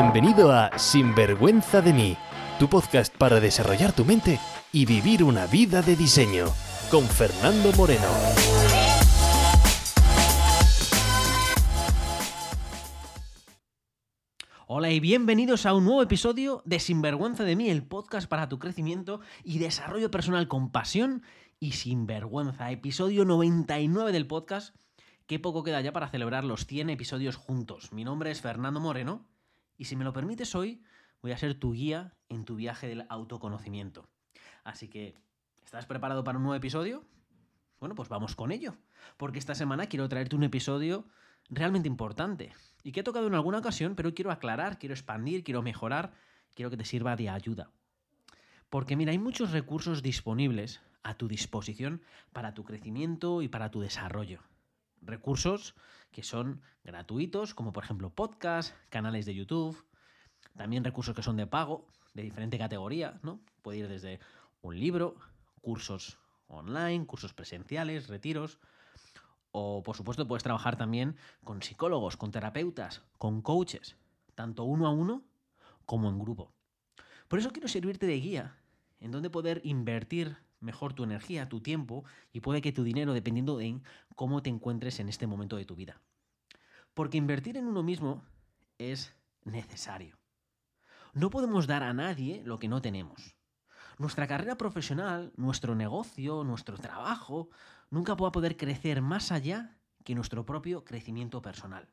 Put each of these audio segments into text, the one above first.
Bienvenido a Sinvergüenza de mí, tu podcast para desarrollar tu mente y vivir una vida de diseño, con Fernando Moreno. Hola y bienvenidos a un nuevo episodio de Sinvergüenza de mí, el podcast para tu crecimiento y desarrollo personal con pasión y sinvergüenza. Episodio 99 del podcast. Qué poco queda ya para celebrar los 100 episodios juntos. Mi nombre es Fernando Moreno y si me lo permites hoy voy a ser tu guía en tu viaje del autoconocimiento. Así que, ¿estás preparado para un nuevo episodio? Bueno, pues vamos con ello. Porque esta semana quiero traerte un episodio realmente importante y que he tocado en alguna ocasión, pero quiero aclarar, quiero expandir, quiero mejorar, quiero que te sirva de ayuda. Porque mira, hay muchos recursos disponibles a tu disposición para tu crecimiento y para tu desarrollo. Recursos que son gratuitos, como por ejemplo podcasts, canales de YouTube, también recursos que son de pago, de diferente categoría, ¿no? Puede ir desde un libro, cursos online, cursos presenciales, retiros, o por supuesto puedes trabajar también con psicólogos, con terapeutas, con coaches, tanto uno a uno como en grupo. Por eso quiero servirte de guía en donde poder invertir mejor tu energía, tu tiempo y puede que tu dinero dependiendo de cómo te encuentres en este momento de tu vida. Porque invertir en uno mismo es necesario. No podemos dar a nadie lo que no tenemos. Nuestra carrera profesional, nuestro negocio, nuestro trabajo, nunca va a poder crecer más allá que nuestro propio crecimiento personal.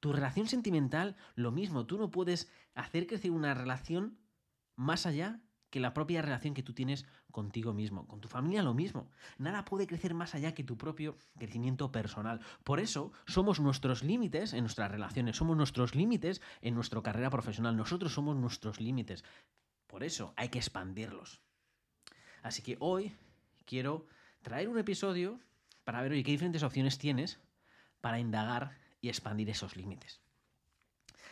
Tu relación sentimental, lo mismo, tú no puedes hacer crecer una relación más allá que la propia relación que tú tienes contigo mismo. Con tu familia lo mismo. Nada puede crecer más allá que tu propio crecimiento personal. Por eso somos nuestros límites en nuestras relaciones, somos nuestros límites en nuestra carrera profesional. Nosotros somos nuestros límites. Por eso hay que expandirlos. Así que hoy quiero traer un episodio para ver qué diferentes opciones tienes para indagar y expandir esos límites.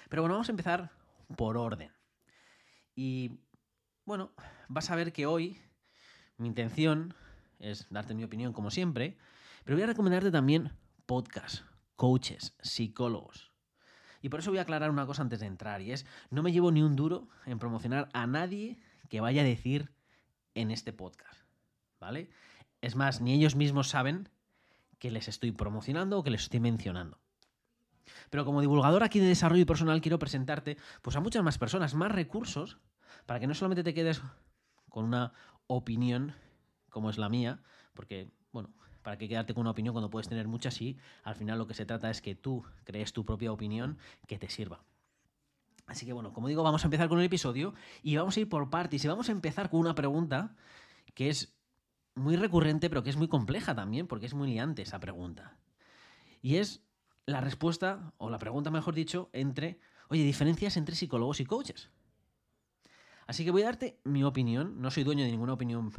Pero bueno, vamos a empezar por orden. Y bueno, vas a ver que hoy mi intención es darte mi opinión como siempre, pero voy a recomendarte también podcasts, coaches, psicólogos. Y por eso voy a aclarar una cosa antes de entrar, y es, no me llevo ni un duro en promocionar a nadie que vaya a decir en este podcast, ¿vale? Es más, ni ellos mismos saben que les estoy promocionando o que les estoy mencionando. Pero como divulgador aquí de desarrollo personal quiero presentarte pues a muchas más personas, más recursos para que no solamente te quedes con una opinión como es la mía, porque, bueno, para qué quedarte con una opinión cuando puedes tener muchas y al final lo que se trata es que tú crees tu propia opinión que te sirva. Así que bueno, como digo, vamos a empezar con el episodio y vamos a ir por partes y vamos a empezar con una pregunta que es muy recurrente pero que es muy compleja también porque es muy liante esa pregunta. Y es la respuesta, o la pregunta mejor dicho, entre, oye, diferencias entre psicólogos y coaches. Así que voy a darte mi opinión, no soy dueño de ninguna opinión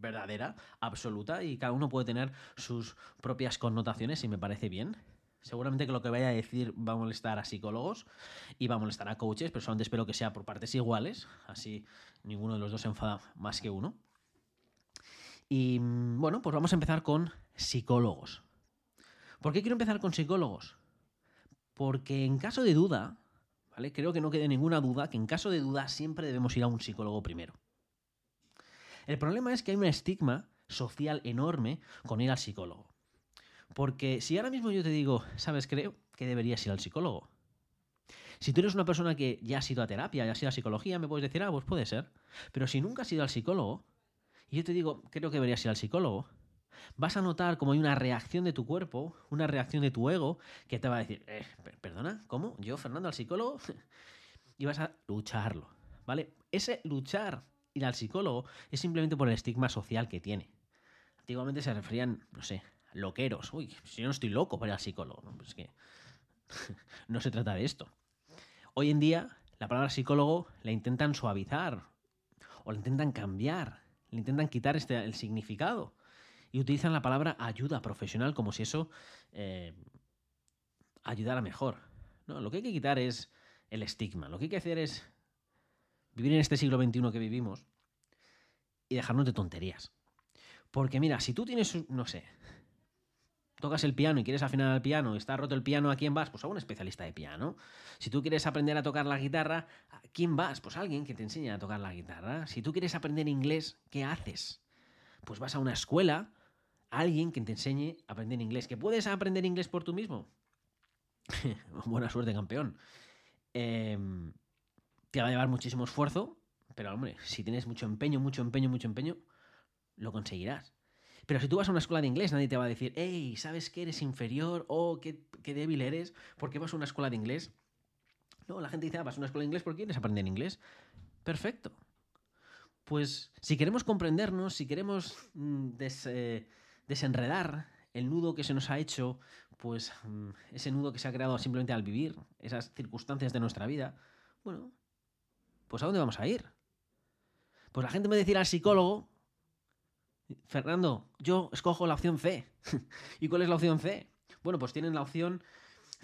verdadera, absoluta, y cada uno puede tener sus propias connotaciones y me parece bien. Seguramente que lo que vaya a decir va a molestar a psicólogos y va a molestar a coaches, pero solamente espero que sea por partes iguales, así ninguno de los dos se enfada más que uno. Y bueno, pues vamos a empezar con psicólogos. ¿Por qué quiero empezar con psicólogos? Porque en caso de duda, Creo que no quede ninguna duda que en caso de duda siempre debemos ir a un psicólogo primero. El problema es que hay un estigma social enorme con ir al psicólogo. Porque si ahora mismo yo te digo, sabes, creo que deberías ir al psicólogo. Si tú eres una persona que ya has ido a terapia, ya has ido a psicología, me puedes decir, ah, pues puede ser. Pero si nunca has ido al psicólogo, y yo te digo, creo que deberías ir al psicólogo, vas a notar como hay una reacción de tu cuerpo, una reacción de tu ego, que te va a decir, eh, perdona, ¿cómo? ¿Yo, Fernando, al psicólogo? y vas a lucharlo, ¿vale? Ese luchar ir al psicólogo es simplemente por el estigma social que tiene. Antiguamente se referían, no sé, loqueros. Uy, si yo no estoy loco para ir al psicólogo. No, pues que no se trata de esto. Hoy en día, la palabra psicólogo la intentan suavizar o la intentan cambiar, le intentan quitar este, el significado y utilizan la palabra ayuda profesional como si eso eh, ayudara mejor. No, lo que hay que quitar es el estigma. Lo que hay que hacer es vivir en este siglo XXI que vivimos y dejarnos de tonterías. Porque mira, si tú tienes, no sé, tocas el piano y quieres afinar el piano y está roto el piano, ¿a quién vas? Pues a un especialista de piano. Si tú quieres aprender a tocar la guitarra, ¿a quién vas? Pues a alguien que te enseñe a tocar la guitarra. Si tú quieres aprender inglés, ¿qué haces? Pues vas a una escuela, alguien que te enseñe a aprender inglés. ¿Que puedes aprender inglés por tú mismo? Buena suerte, campeón. Em, te va a llevar muchísimo esfuerzo, pero hombre, si tienes mucho empeño, mucho empeño, mucho empeño, lo conseguirás. Pero si tú vas a una escuela de inglés, nadie te va a decir, hey, ¿sabes que eres inferior? o oh, qué, débil eres. ¿Por qué vas a una escuela de inglés? No, la gente dice, ah, vas a una escuela de inglés porque quieres aprender inglés. Perfecto. Pues si queremos comprendernos, si queremos mm, eh, desenredar el nudo que se nos ha hecho, pues mm, ese nudo que se ha creado simplemente al vivir, esas circunstancias de nuestra vida, bueno, pues ¿a dónde vamos a ir? Pues la gente me decir al psicólogo, Fernando, yo escojo la opción C. ¿Y cuál es la opción C? Bueno, pues tienen la opción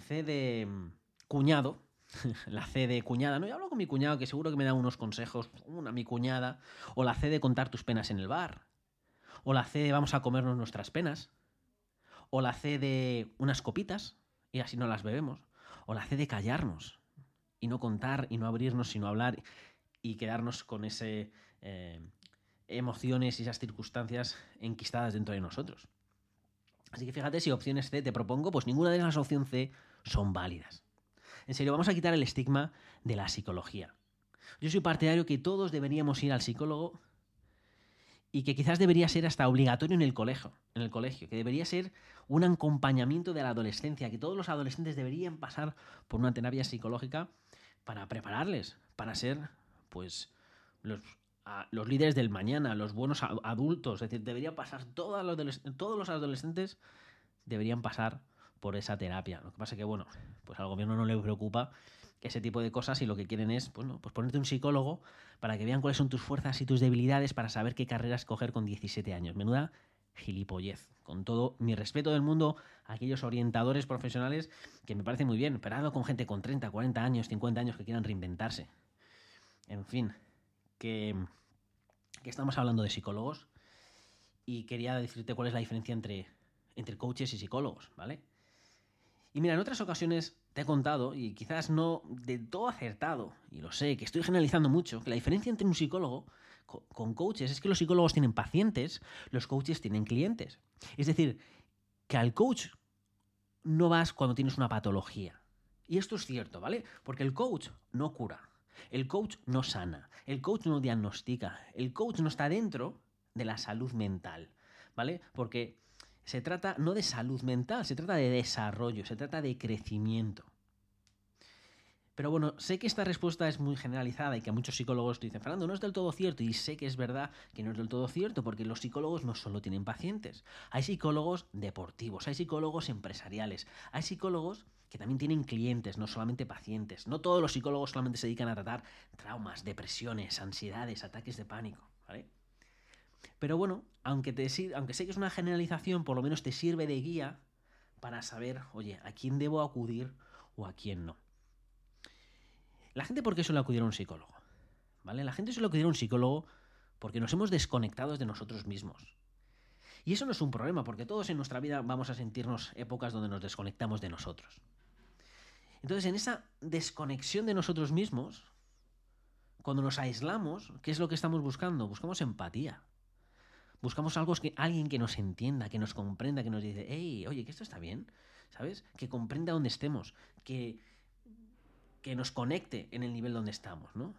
C de mm, cuñado. la C de cuñada, ¿no? Yo hablo con mi cuñado que seguro que me da unos consejos, una mi cuñada. O la C de contar tus penas en el bar. O la C de vamos a comernos nuestras penas. O la C de unas copitas y así no las bebemos. O la C de callarnos y no contar y no abrirnos, sino hablar y quedarnos con ese eh, emociones y esas circunstancias enquistadas dentro de nosotros. Así que fíjate si opciones C te propongo, pues ninguna de las opciones C son válidas. En serio, vamos a quitar el estigma de la psicología. Yo soy partidario que todos deberíamos ir al psicólogo y que quizás debería ser hasta obligatorio en el colegio, en el colegio, que debería ser un acompañamiento de la adolescencia, que todos los adolescentes deberían pasar por una terapia psicológica para prepararles para ser pues los los líderes del mañana, los buenos adultos. Es decir, debería pasar, todos los, todos los adolescentes deberían pasar por esa terapia. Lo que pasa es que, bueno, pues al gobierno no le preocupa ese tipo de cosas y lo que quieren es, bueno, pues ponerte un psicólogo para que vean cuáles son tus fuerzas y tus debilidades para saber qué carrera escoger con 17 años. Menuda gilipollez. Con todo mi respeto del mundo a aquellos orientadores profesionales que me parece muy bien, pero con gente con 30, 40 años, 50 años que quieran reinventarse. En fin, que, estamos hablando de psicólogos y quería decirte cuál es la diferencia entre, entre coaches y psicólogos, ¿vale? Y mira, en otras ocasiones te he contado, y quizás no de todo acertado, y lo sé, que estoy generalizando mucho, que la diferencia entre un psicólogo con coaches es que los psicólogos tienen pacientes, los coaches tienen clientes. Es decir, que al coach no vas cuando tienes una patología. Y esto es cierto, ¿vale? Porque el coach no cura. El coach no sana, el coach no diagnostica, el coach no está dentro de la salud mental, ¿vale? Porque se trata no de salud mental, se trata de desarrollo, se trata de crecimiento. Pero bueno, sé que esta respuesta es muy generalizada y que a muchos psicólogos dicen, Fernando, no es del todo cierto. Y sé que es verdad que no es del todo cierto, porque los psicólogos no solo tienen pacientes. Hay psicólogos deportivos, hay psicólogos empresariales, hay psicólogos que también tienen clientes, no solamente pacientes. No todos los psicólogos solamente se dedican a tratar traumas, depresiones, ansiedades, ataques de pánico. Pero bueno, aunque, te, aunque sé que es una generalización, por lo menos te sirve de guía para saber, oye, a quién debo acudir o a quién no. La gente, ¿por qué suele acudir a un psicólogo? ¿Vale? La gente suele acudir a un psicólogo porque nos hemos desconectado de nosotros mismos. Y eso no es un problema, porque todos en nuestra vida vamos a sentirnos épocas donde nos desconectamos de nosotros. Entonces, en esa desconexión de nosotros mismos, cuando nos aislamos, ¿qué es lo que estamos buscando? Buscamos empatía. Buscamos algo que, alguien que nos entienda, que nos comprenda, que nos dice, hey, oye, que esto está bien, ¿sabes? Que comprenda dónde estemos, que, que nos conecte en el nivel donde estamos, ¿no?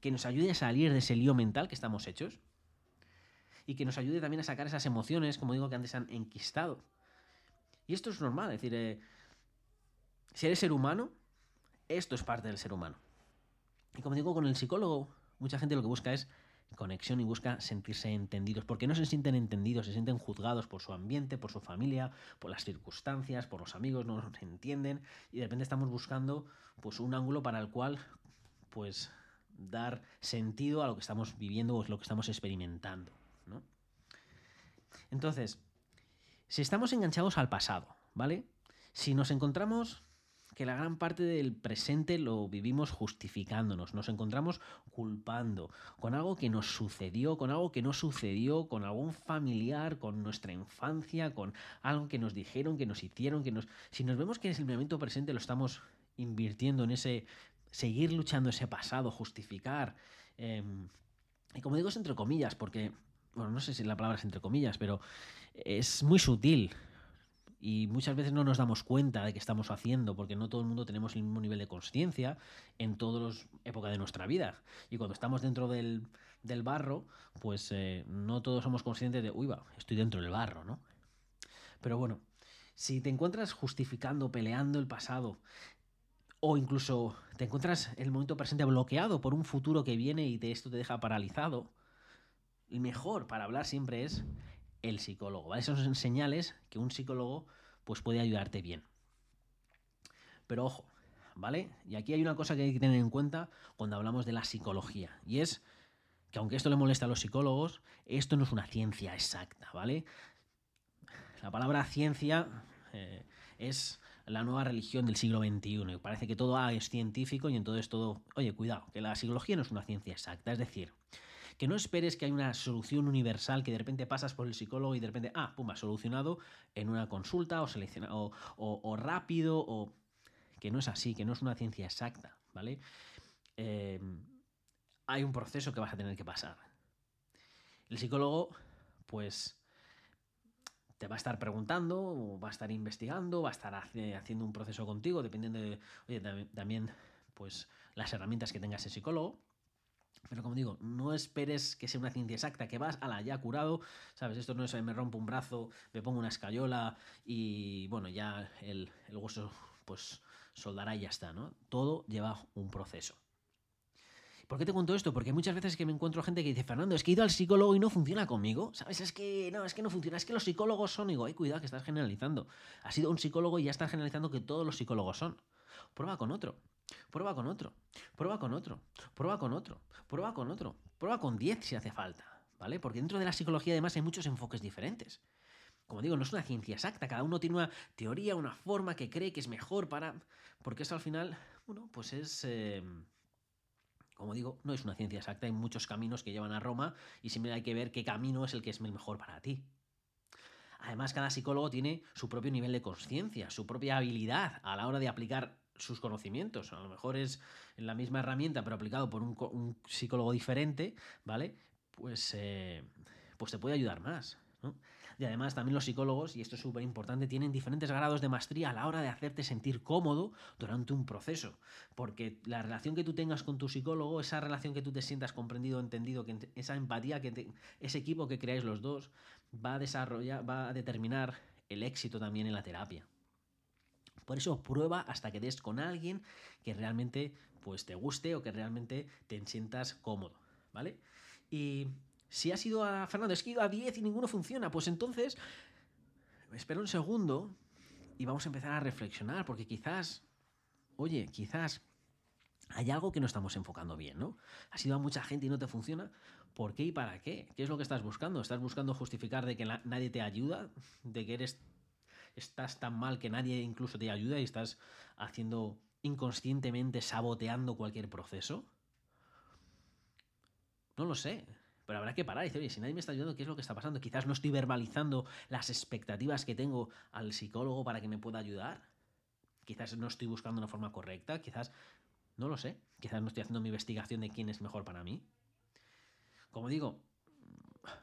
Que nos ayude a salir de ese lío mental que estamos hechos y que nos ayude también a sacar esas emociones, como digo, que antes han enquistado. Y esto es normal, es decir, eh, si eres ser humano, esto es parte del ser humano. Y como digo, con el psicólogo, mucha gente lo que busca es conexión y busca sentirse entendidos, porque no se sienten entendidos, se sienten juzgados por su ambiente, por su familia, por las circunstancias, por los amigos, no nos entienden y de repente estamos buscando pues un ángulo para el cual pues dar sentido a lo que estamos viviendo o lo que estamos experimentando, ¿no? Entonces, si estamos enganchados al pasado, ¿vale? Si nos encontramos que la gran parte del presente lo vivimos justificándonos, nos encontramos culpando con algo que nos sucedió, con algo que no sucedió, con algún familiar, con nuestra infancia, con algo que nos dijeron, que nos hicieron, que nos... Si nos vemos que en el momento presente lo estamos invirtiendo en ese... seguir luchando ese pasado, justificar... Em, y como digo es entre comillas, porque... Bueno, no sé si la palabra es entre comillas, pero es muy sutil y muchas veces no nos damos cuenta de que estamos haciendo porque no todo el mundo tenemos el mismo nivel de conciencia en todas las épocas de nuestra vida. Y cuando estamos dentro del, barro, pues eh, no todos somos conscientes de, uy, va, estoy dentro del barro, ¿no? Pero bueno, si te encuentras justificando, peleando el pasado, o incluso te encuentras el momento presente bloqueado por un futuro que viene y de esto te deja paralizado, el mejor para hablar siempre es el psicólogo. ¿vale? Esos son señales que un psicólogo pues, puede ayudarte bien. Pero ojo, ¿vale? Y aquí hay una cosa que hay que tener en cuenta cuando hablamos de la psicología, y es que aunque esto le molesta a los psicólogos, esto no es una ciencia exacta, ¿vale? La palabra ciencia eh, es la nueva religión del siglo XXI. Y parece que todo es científico y entonces todo... Oye, cuidado, que la psicología no es una ciencia exacta. Es decir, que no esperes que haya una solución universal que de repente pasas por el psicólogo y de repente, ah, pum, solucionado en una consulta o, o, rápido, o que no es así, que no es una ciencia exacta, ¿vale? Eh, hay un proceso que vas a tener que pasar. El psicólogo, pues, te va a estar preguntando, va a estar investigando, va a estar haciendo un proceso contigo, dependiendo de, también, pues, las herramientas que tenga ese psicólogo. Pero como digo, no esperes que sea una ciencia exacta, que vas a la ya curado, ¿sabes? Esto no es me rompo un brazo, me pongo una escayola y bueno, ya el, el hueso pues soldará y ya está, ¿no? Todo lleva un proceso. ¿Por qué te cuento esto? Porque muchas veces que me encuentro gente que dice, Fernando, es que he ido al psicólogo y no funciona conmigo, ¿sabes? Es que no, es que no funciona, es que los psicólogos son, digo, ay, cuidado que estás generalizando. Has ido un psicólogo y ya estás generalizando que todos los psicólogos son. Prueba con otro. Prueba con otro, prueba con otro, prueba con otro, prueba con otro, prueba con 10 si hace falta, ¿vale? Porque dentro de la psicología además hay muchos enfoques diferentes. Como digo, no es una ciencia exacta, cada uno tiene una teoría, una forma que cree que es mejor para... Porque eso al final, bueno, pues es... Eh, como digo, no es una ciencia exacta, hay muchos caminos que llevan a Roma y siempre hay que ver qué camino es el que es el mejor para ti. Además, cada psicólogo tiene su propio nivel de conciencia, su propia habilidad a la hora de aplicar sus conocimientos. A lo mejor es la misma herramienta, pero aplicado por un, psicólogo diferente, ¿vale? Pues, eh, pues te puede ayudar más. Y además también los psicólogos, y esto es súper importante, tienen diferentes grados de maestría a la hora de hacerte sentir cómodo durante un proceso. Porque la relación que tú tengas con tu psicólogo, esa relación que tú te sientas comprendido, entendido, que esa empatía, que ese equipo que creáis los dos, va a desarrollar, va a determinar el éxito también en la terapia. Por eso prueba hasta que des con alguien que realmente pues te guste o que realmente te sientas cómodo, ¿vale? Y si has ido a Fernando, es que he ido a 10 y ninguno funciona, pues entonces espera un segundo y vamos a empezar a reflexionar porque quizás oye, quizás hay algo que no estamos enfocando bien, ¿no? Has ido a mucha gente y no te funciona. ¿Por qué y para qué? ¿Qué es lo que estás buscando? ¿Estás buscando justificar de que nadie te ayuda? ¿De que eres estás tan mal que nadie incluso te ayuda y estás haciendo inconscientemente, saboteando cualquier proceso? No lo sé. Pero habrá que parar y decir, oye, si nadie me está ayudando, ¿qué es lo que está pasando? Quizás no estoy verbalizando las expectativas que tengo al psicólogo para que me pueda ayudar. Quizás no estoy buscando una forma correcta. Quizás, no lo sé. Quizás no estoy haciendo mi investigación de quién es mejor para mí. Como digo,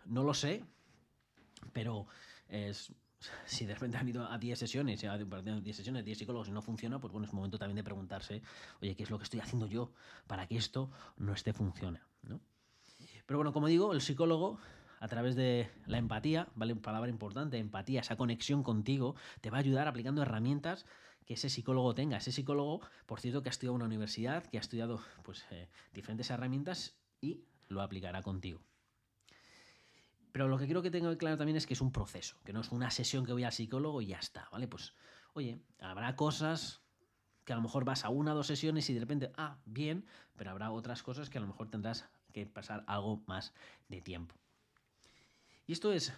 no lo sé. Pero es si de repente han ido a 10 sesiones, a 10 sesiones, 10 psicólogos y no funciona, pues bueno, es momento también de preguntarse, oye, ¿qué es lo que estoy haciendo yo para que esto no esté funciona? Pero bueno, como digo, el psicólogo, a través de la empatía, ¿vale? Palabra importante, empatía, esa conexión contigo, te va a ayudar aplicando herramientas que ese psicólogo tenga. Ese psicólogo, por cierto, que ha estudiado en una universidad, que ha estudiado pues, eh, diferentes herramientas y lo aplicará contigo. Pero lo que quiero que tenga claro también es que es un proceso, que no es una sesión que voy al psicólogo y ya está, ¿vale? Pues, oye, habrá cosas que a lo mejor vas a una o dos sesiones y de repente, ah, bien, pero habrá otras cosas que a lo mejor tendrás que pasar algo más de tiempo. Y esto es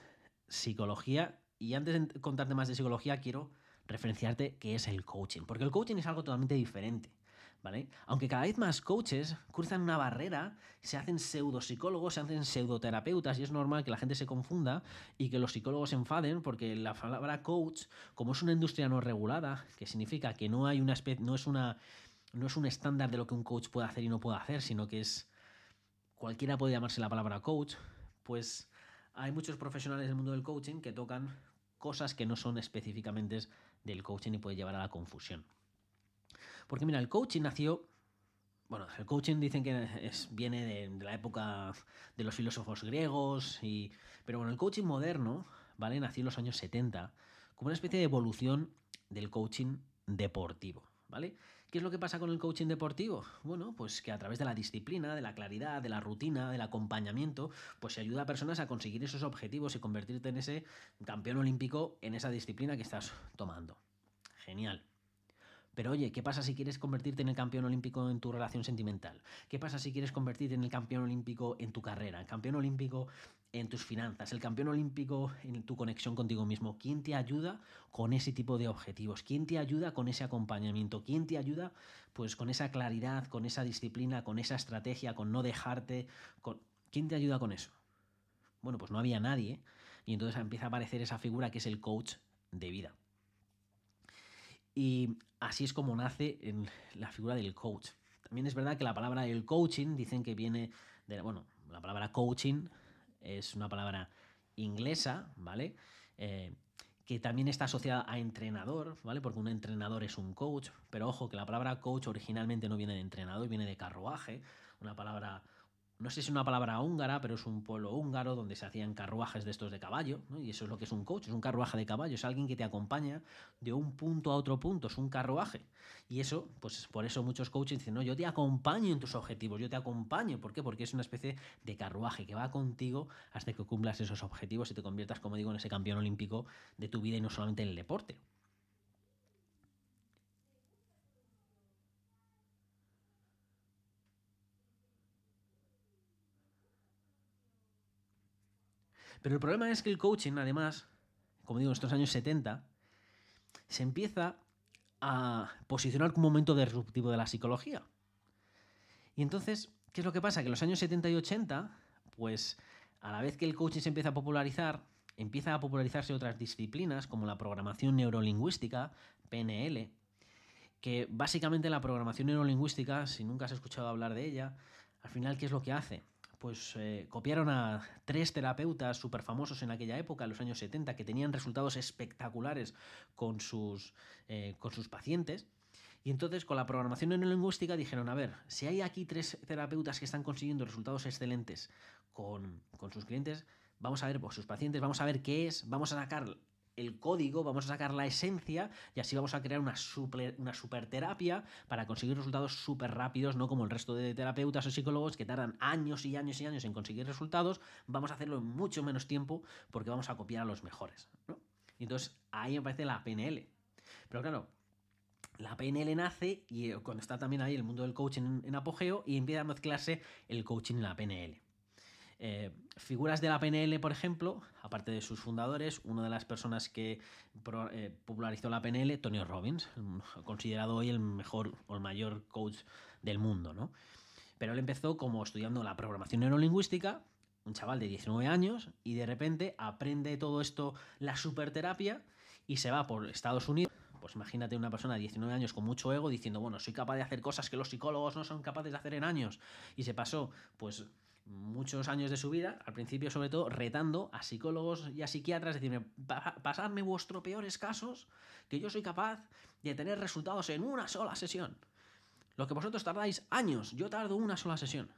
psicología, y antes de contarte más de psicología, quiero referenciarte qué es el coaching. Porque el coaching es algo totalmente diferente. Aunque cada vez más coaches cruzan una barrera, se hacen pseudopsicólogos, se hacen pseudoterapeutas y es normal que la gente se confunda y que los psicólogos se enfaden porque la palabra coach, como es una industria no regulada, que significa que no hay una no es una no es un estándar de lo que un coach puede hacer y no puede hacer, sino que es cualquiera puede llamarse la palabra coach, pues hay muchos profesionales del mundo del coaching que tocan cosas que no son específicamente del coaching y puede llevar a la confusión. Porque mira, el coaching nació bueno, el coaching dicen que es, viene de, la época de los filósofos griegos, y, pero bueno, el coaching moderno, ¿vale? Nació en los años 70 como una especie de evolución del coaching deportivo, ¿vale? ¿Qué es lo que pasa con el coaching deportivo? Bueno, pues que a través de la disciplina, de la claridad, de la rutina, del acompañamiento, pues se ayuda a personas a conseguir esos objetivos y convertirte en ese campeón olímpico en esa disciplina que estás tomando. Genial. Pero oye, ¿qué pasa si quieres convertirte en el campeón olímpico en tu relación sentimental? ¿Qué pasa si quieres convertirte en el campeón olímpico en tu carrera? El campeón olímpico en tus finanzas, el campeón olímpico en tu conexión contigo mismo. ¿Quién te ayuda con ese tipo de objetivos? ¿Quién te ayuda con ese acompañamiento? ¿Quién te ayuda pues con esa claridad, con esa disciplina, con esa estrategia, con no dejarte? Con... ¿Quién te ayuda con eso? Bueno, pues no había nadie y entonces empieza a aparecer esa figura que es el coach de vida. Y así es como nace en la figura del coach. También es verdad que la palabra el coaching dicen que viene de, bueno, la palabra coaching es una palabra inglesa, ¿vale? Eh, que también está asociada a entrenador, ¿vale? Porque un entrenador es un coach, pero ojo que la palabra coach originalmente no viene de entrenador, viene de carruaje, una palabra no sé si es una palabra húngara, pero es un pueblo húngaro donde se hacían carruajes de estos de caballo, y eso es lo que es un coach, es un carruaje de caballo, es alguien que te acompaña de un punto a otro punto, es un carruaje. Y eso, pues por eso muchos coaches dicen, no, yo te acompaño en tus objetivos, yo te acompaño, ¿por qué? Porque es una especie de carruaje que va contigo hasta que cumplas esos objetivos y te conviertas, como digo, en ese campeón olímpico de tu vida y no solamente en el deporte. Pero el problema es que el coaching, además, como digo, en estos años 70, se empieza a posicionar como un momento disruptivo de la psicología. Y entonces, ¿qué es lo que pasa? Que en los años 70 y 80, pues a la vez que el coaching se empieza a popularizar, empieza a popularizarse otras disciplinas como la programación neurolingüística, PNL, que básicamente la programación neurolingüística, si nunca has escuchado hablar de ella, al final, ¿qué es lo que hace? Pues eh, copiaron a tres terapeutas súper famosos en aquella época, en los años 70, que tenían resultados espectaculares con sus, eh, con sus pacientes. Y entonces con la programación neurolingüística dijeron, a ver, si hay aquí tres terapeutas que están consiguiendo resultados excelentes con, con sus clientes, vamos a ver, por sus pacientes, vamos a ver qué es, vamos a sacar el código, vamos a sacar la esencia y así vamos a crear una super, terapia para conseguir resultados súper rápidos, no como el resto de terapeutas o psicólogos que tardan años y años y años en conseguir resultados, vamos a hacerlo en mucho menos tiempo porque vamos a copiar a los mejores. Y entonces ahí aparece la PNL. Pero claro, la PNL nace y eh, cuando está también ahí el mundo del coaching en, en apogeo y empieza a mezclarse el coaching y la PNL. Eh, figuras de la PNL, por ejemplo, aparte de sus fundadores, una de las personas que eh, popularizó la PNL, Tony Robbins, considerado hoy el mejor o el mayor coach del mundo, ¿no? Pero él empezó como estudiando la programación neurolingüística, un chaval de 19 años, y de repente aprende todo esto, la superterapia, y se va por Estados Unidos. Pues imagínate una persona de 19 años con mucho ego diciendo, bueno, soy capaz de hacer cosas que los psicólogos no son capaces de hacer en años. Y se pasó, pues muchos años de su vida, al principio sobre todo, retando a psicólogos y a psiquiatras, decirme, pasadme vuestros peores casos, que yo soy capaz de tener resultados en una sola sesión. Lo que vosotros tardáis años, yo tardo una sola sesión.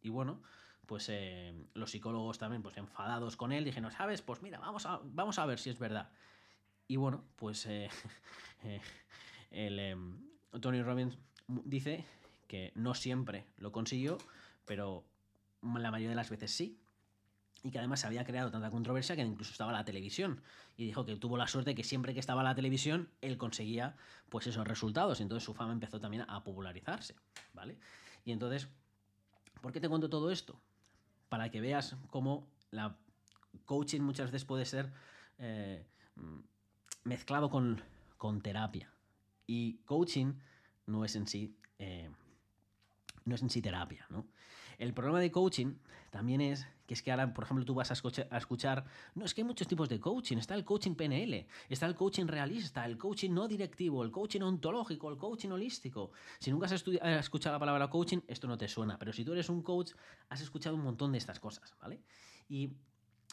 Y bueno, pues eh, los psicólogos también, pues enfadados con él, dijeron, ¿sabes? Pues mira, vamos a, vamos a ver si es verdad. Y bueno, pues eh, eh, el, Tony Robbins dice que no siempre lo consiguió, pero la mayoría de las veces sí. Y que además se había creado tanta controversia que incluso estaba la televisión. Y dijo que tuvo la suerte que siempre que estaba la televisión, él conseguía pues esos resultados. Y entonces su fama empezó también a popularizarse. ¿Vale? Y entonces, ¿por qué te cuento todo esto? Para que veas cómo la coaching muchas veces puede ser eh, mezclado con, con terapia. Y coaching no es en sí, eh, no es en sí terapia, ¿no? El problema de coaching también es que es que ahora, por ejemplo, tú vas a escuchar, a escuchar, no, es que hay muchos tipos de coaching, está el coaching PNL, está el coaching realista, el coaching no directivo, el coaching ontológico, el coaching holístico. Si nunca has escuchado la palabra coaching, esto no te suena, pero si tú eres un coach, has escuchado un montón de estas cosas, ¿vale? Y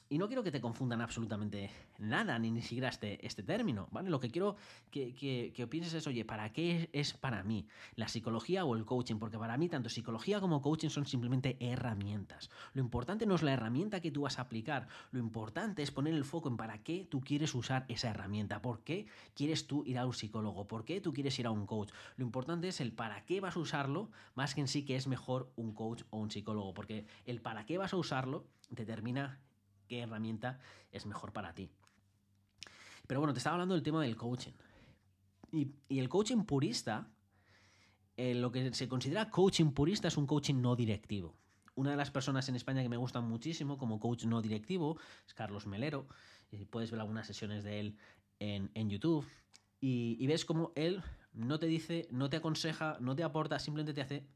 y no quiero que te confundan absolutamente nada, ni ni siquiera este, este término, ¿vale? Lo que quiero que, que, pienses es, oye, ¿para qué es para mí la psicología o el coaching? Porque para mí tanto psicología como coaching son simplemente herramientas. Lo importante no es la herramienta que tú vas a aplicar, lo importante es poner el foco en para qué tú quieres usar esa herramienta, por qué quieres tú ir a un psicólogo, por qué tú quieres ir a un coach. Lo importante es el para qué vas a usarlo, más que en sí que es mejor un coach o un psicólogo, porque el para qué vas a usarlo determina qué herramienta es mejor para ti. Pero bueno, te estaba hablando del tema del coaching. Y, el coaching purista, eh, lo que se considera coaching purista es un coaching no directivo. Una de las personas en España que me gustan muchísimo como coach no directivo es Carlos Melero. Y puedes ver algunas sesiones de él en, YouTube. Y, y, ves como él no te dice, no te aconseja, no te aporta, simplemente te hace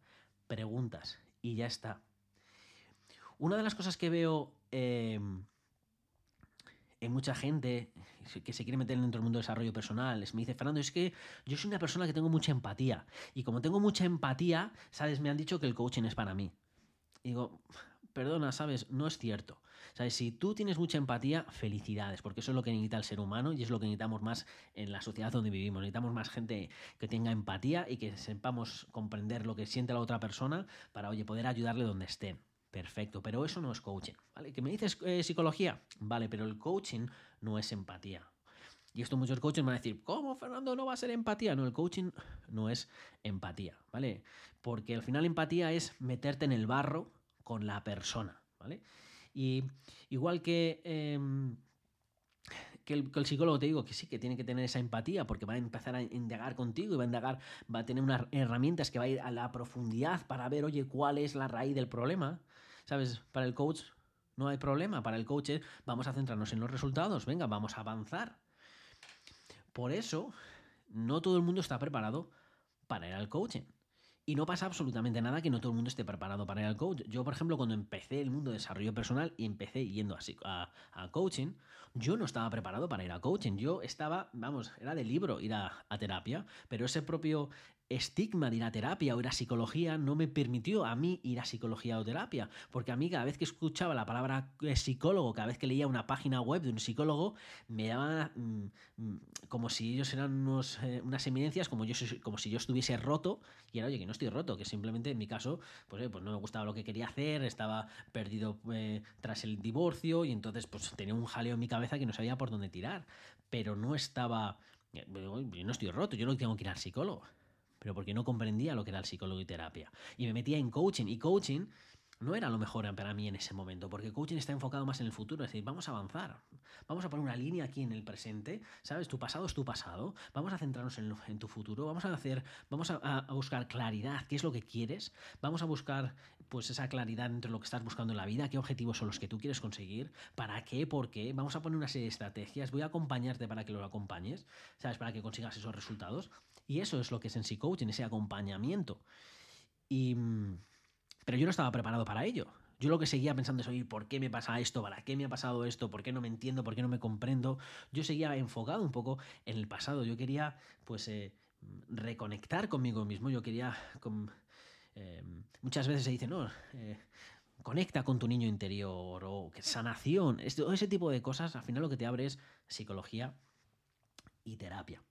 preguntas. Y ya está. Una de las cosas que veo em, en mucha gente que se quiere meter dentro del mundo del desarrollo personal, me dice, Fernando, es que yo soy una persona que tengo mucha empatía. Y como tengo mucha empatía, ¿sabes? Me han dicho que el coaching es para mí. digo, perdona, ¿sabes? No es cierto. ¿Sabes? Si tú tienes mucha empatía, felicidades, porque eso es lo que necesita el ser humano y es lo que necesitamos más en la sociedad donde vivimos. Necesitamos más gente que tenga empatía y que sepamos comprender lo que siente la otra persona para, oye, poder ayudarle donde esté. Perfecto, pero eso no es coaching, ¿vale? ¿Que me dices eh, psicología? Vale, pero el coaching no es empatía. Y esto muchos coaches van a decir, ¿cómo Fernando no va a ser empatía? No, el coaching no es empatía, ¿vale? Porque al final empatía es meterte en el barro con la persona, ¿vale? Y igual que... Em, que el, psicólogo te digo que sí, que tiene que tener esa empatía porque va a empezar a indagar contigo y va a indagar, va a tener unas herramientas que va a ir a la profundidad para ver, oye, cuál es la raíz del problema. ¿Sabes? Para el coach no hay problema. Para el coach vamos a centrarnos en los resultados, venga, vamos a avanzar. Por eso, no todo el mundo está preparado para ir al coaching. Y no pasa absolutamente nada que no todo el mundo esté preparado para ir al coach. Yo, por ejemplo, cuando empecé el mundo de desarrollo personal y empecé yendo a, coaching, yo no estaba preparado para ir a coaching. Yo estaba, vamos, era de libro ir a terapia, pero ese propio estigma de ir a terapia o ir a psicología no me permitió a mí ir a psicología o terapia, porque a mí cada vez que escuchaba la palabra eh, psicólogo, cada vez que leía una página web de un psicólogo, me daba mm, mm, como si ellos eran unos, eh, unas eminencias, como, yo, como si yo estuviese roto, y era, oye, que no estoy roto, que simplemente en mi caso, pues, eh, pues no me gustaba lo que quería hacer, estaba perdido tras el divorcio, y entonces pues tenía un jaleo en mi cabeza que no sabía por dónde tirar, pero no estaba... Yo no estoy roto, yo no tengo que ir al psicólogo pero porque no comprendía lo que era el psicólogo y terapia. Y me metía en coaching, y coaching no era lo mejor para mí en ese momento, porque coaching está enfocado más en el futuro, es decir, vamos a avanzar, vamos a poner una línea aquí en el presente, ¿sabes? Tu pasado es tu pasado, vamos a centrarnos en, en tu futuro, vamos a hacer, vamos a, buscar claridad, qué es lo que quieres, vamos a buscar pues esa claridad entre lo que estás buscando en la vida, qué objetivos son los que tú quieres conseguir, para qué, por qué, vamos a poner una serie de estrategias, voy a acompañarte para que lo acompañes, ¿sabes? Para que consigas esos resultados. Y eso es lo que es en sí coaching, ese acompañamiento. Y, mm, pero yo no estaba preparado para ello. Yo lo que seguía pensando es, oye, ¿por qué me pasa esto? ¿Para qué me ha pasado esto? ¿Por qué no me entiendo? ¿Por qué no me comprendo? Yo seguía enfocado un poco en el pasado. Yo quería, pues, eh, reconectar conmigo mismo. Yo quería... Eh, muchas veces se dice, no, eh, conecta con tu niño interior o sanación. ese tipo de cosas, al final lo que te abre es psicología y terapia.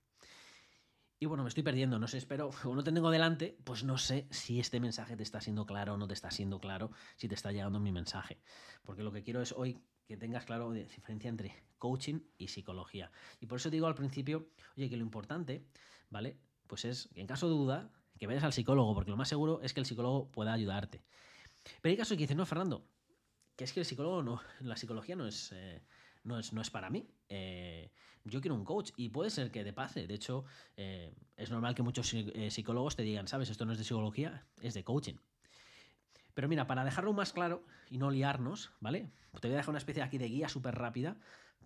Y bueno, me estoy perdiendo, no sé, espero, como no te tengo delante, pues no sé si este mensaje te está siendo claro o no te está siendo claro, si te está llegando mi mensaje. Porque lo que quiero es hoy que tengas claro la diferencia entre coaching y psicología. Y por eso digo al principio, oye, que lo importante, ¿vale? Pues es, en caso de duda, que vayas al psicólogo, porque lo más seguro es que el psicólogo pueda ayudarte. Pero hay casos que dicen, no, Fernando, que es que el psicólogo no, la psicología no es, eh, no es, no es para mí. Eh, yo quiero un coach y puede ser que te pase. De hecho, eh, es normal que muchos eh, psicólogos te digan, sabes, esto no es de psicología, es de coaching. Pero mira, para dejarlo más claro y no liarnos, ¿vale? Te voy a dejar una especie aquí de guía súper rápida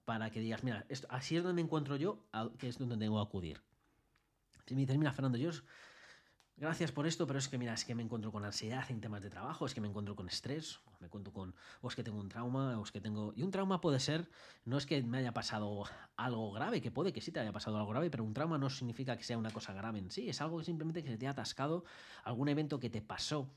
para que digas, mira, esto, así es donde me encuentro yo, que es donde tengo que acudir. Si me dices, mira, Fernando, yo gracias por esto, pero es que mira, es que me encuentro con ansiedad en temas de trabajo, es que me encuentro con estrés, me encuentro con, o es que tengo un trauma, o es que tengo... Y un trauma puede ser, no es que me haya pasado algo grave, que puede que sí te haya pasado algo grave, pero un trauma no significa que sea una cosa grave en sí, es algo que simplemente que se te ha atascado algún evento que te pasó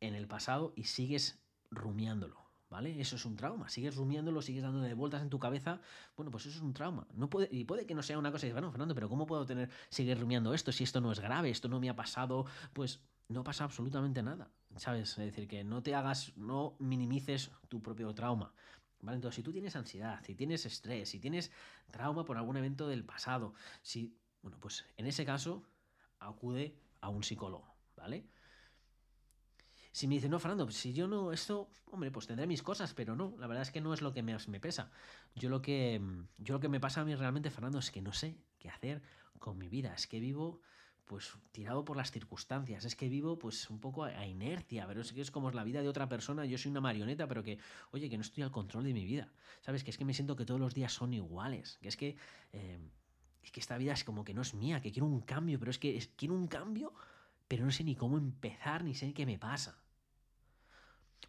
en el pasado y sigues rumiándolo. ¿Vale? Eso es un trauma. Sigues rumiándolo, sigues dándole vueltas en tu cabeza. Bueno, pues eso es un trauma. No puede, y puede que no sea una cosa y bueno, Fernando, pero ¿cómo puedo tener, seguir rumiando esto si esto no es grave, esto no me ha pasado? Pues no pasa absolutamente nada. ¿Sabes? Es decir, que no te hagas, no minimices tu propio trauma. ¿Vale? Entonces, si tú tienes ansiedad, si tienes estrés, si tienes trauma por algún evento del pasado, si. Bueno, pues en ese caso, acude a un psicólogo, ¿vale? Si me dicen, no, Fernando, pues si yo no, esto, hombre, pues tendré mis cosas, pero no, la verdad es que no es lo que me, me pesa. Yo lo que, yo lo que me pasa a mí realmente, Fernando, es que no sé qué hacer con mi vida. Es que vivo pues tirado por las circunstancias, es que vivo pues un poco a, inercia, pero es que es como la vida de otra persona, yo soy una marioneta, pero que, oye, que no estoy al control de mi vida, ¿sabes? Que es que me siento que todos los días son iguales, que es que, eh, es que esta vida es como que no es mía, que quiero un cambio, pero es que quiero un cambio pero no sé ni cómo empezar ni sé qué me pasa.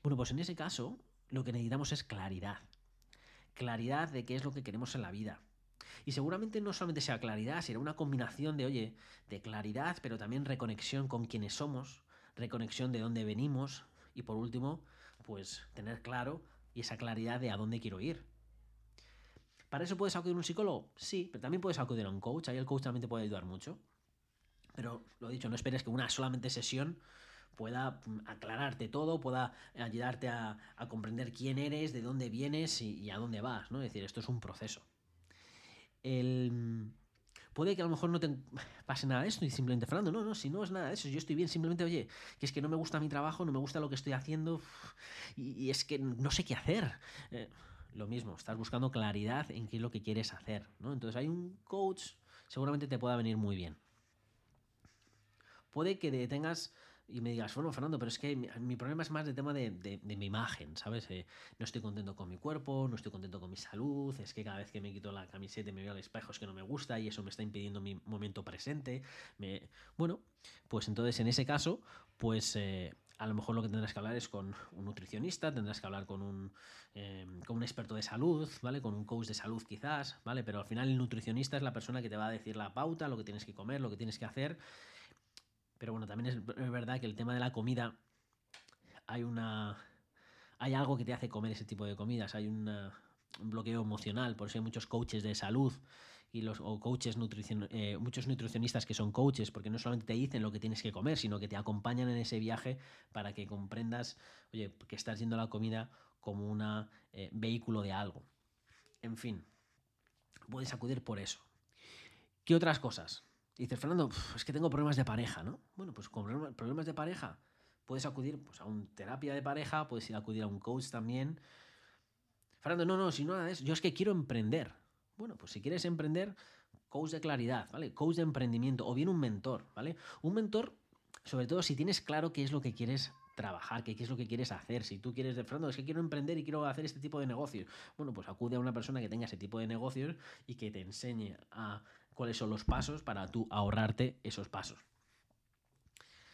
Bueno, pues en ese caso lo que necesitamos es claridad. Claridad de qué es lo que queremos en la vida. Y seguramente no solamente sea claridad, será una combinación de, oye, de claridad, pero también reconexión con quienes somos, reconexión de dónde venimos y por último, pues tener claro y esa claridad de a dónde quiero ir. ¿Para eso puedes acudir a un psicólogo? Sí, pero también puedes acudir a un coach, ahí el coach también te puede ayudar mucho. Pero lo dicho, no esperes que una solamente sesión pueda mm, aclararte todo, pueda ayudarte a, comprender quién eres, de dónde vienes y, a dónde vas, ¿no? Es decir, esto es un proceso. puede que a lo mejor no te pase nada de esto y simplemente, Fernando, no, no, si no es nada de eso, yo estoy bien, simplemente, oye, que es que no me gusta mi trabajo, no me gusta lo que estoy haciendo y, es que no sé qué hacer. Eh, lo mismo, estás buscando claridad en qué es lo que quieres hacer, ¿no? Entonces hay un coach, seguramente te pueda venir muy bien puede que tengas y me digas, bueno, Fernando, pero es que mi, problema es más de tema de, mi imagen, ¿sabes? Eh, no estoy contento con mi cuerpo, no estoy contento con mi salud, es que cada vez que me quito la camiseta y me veo al espejo es que no me gusta y eso me está impidiendo mi momento presente. Me... Bueno, pues entonces en ese caso, pues eh, a lo mejor lo que tendrás que hablar es con un nutricionista, tendrás que hablar con un, eh, con un experto de salud, ¿vale? Con un coach de salud quizás, ¿vale? Pero al final el nutricionista es la persona que te va a decir la pauta, lo que tienes que comer, lo que tienes que hacer pero bueno, también es, verdad que el tema de la comida, hay una. Hay algo que te hace comer ese tipo de comidas, hay un bloqueo emocional, por eso hay muchos coaches de salud y los o coaches nutricion, eh, muchos nutricionistas que son coaches, porque no solamente te dicen lo que tienes que comer, sino que te acompañan en ese viaje para que comprendas, oye, que estás yendo la comida como un eh, vehículo de algo. En fin, puedes acudir por eso. ¿Qué otras cosas? Dices, Fernando, es que tengo problemas de pareja, ¿no? Bueno, pues con problemas de pareja puedes acudir pues, a una terapia de pareja, puedes ir a acudir a un coach también. Fernando, no, no, si no yo es que quiero emprender. Bueno, pues si quieres emprender, coach de claridad, ¿vale? Coach de emprendimiento o bien un mentor, ¿vale? Un mentor, sobre todo si tienes claro qué es lo que quieres trabajar, qué, es lo que quieres hacer. Si tú quieres, Fernando, es que quiero emprender y quiero hacer este tipo de negocios. Bueno, pues acude a una persona que tenga ese tipo de negocios y que te enseñe a cuáles son los pasos para tú ahorrarte esos pasos.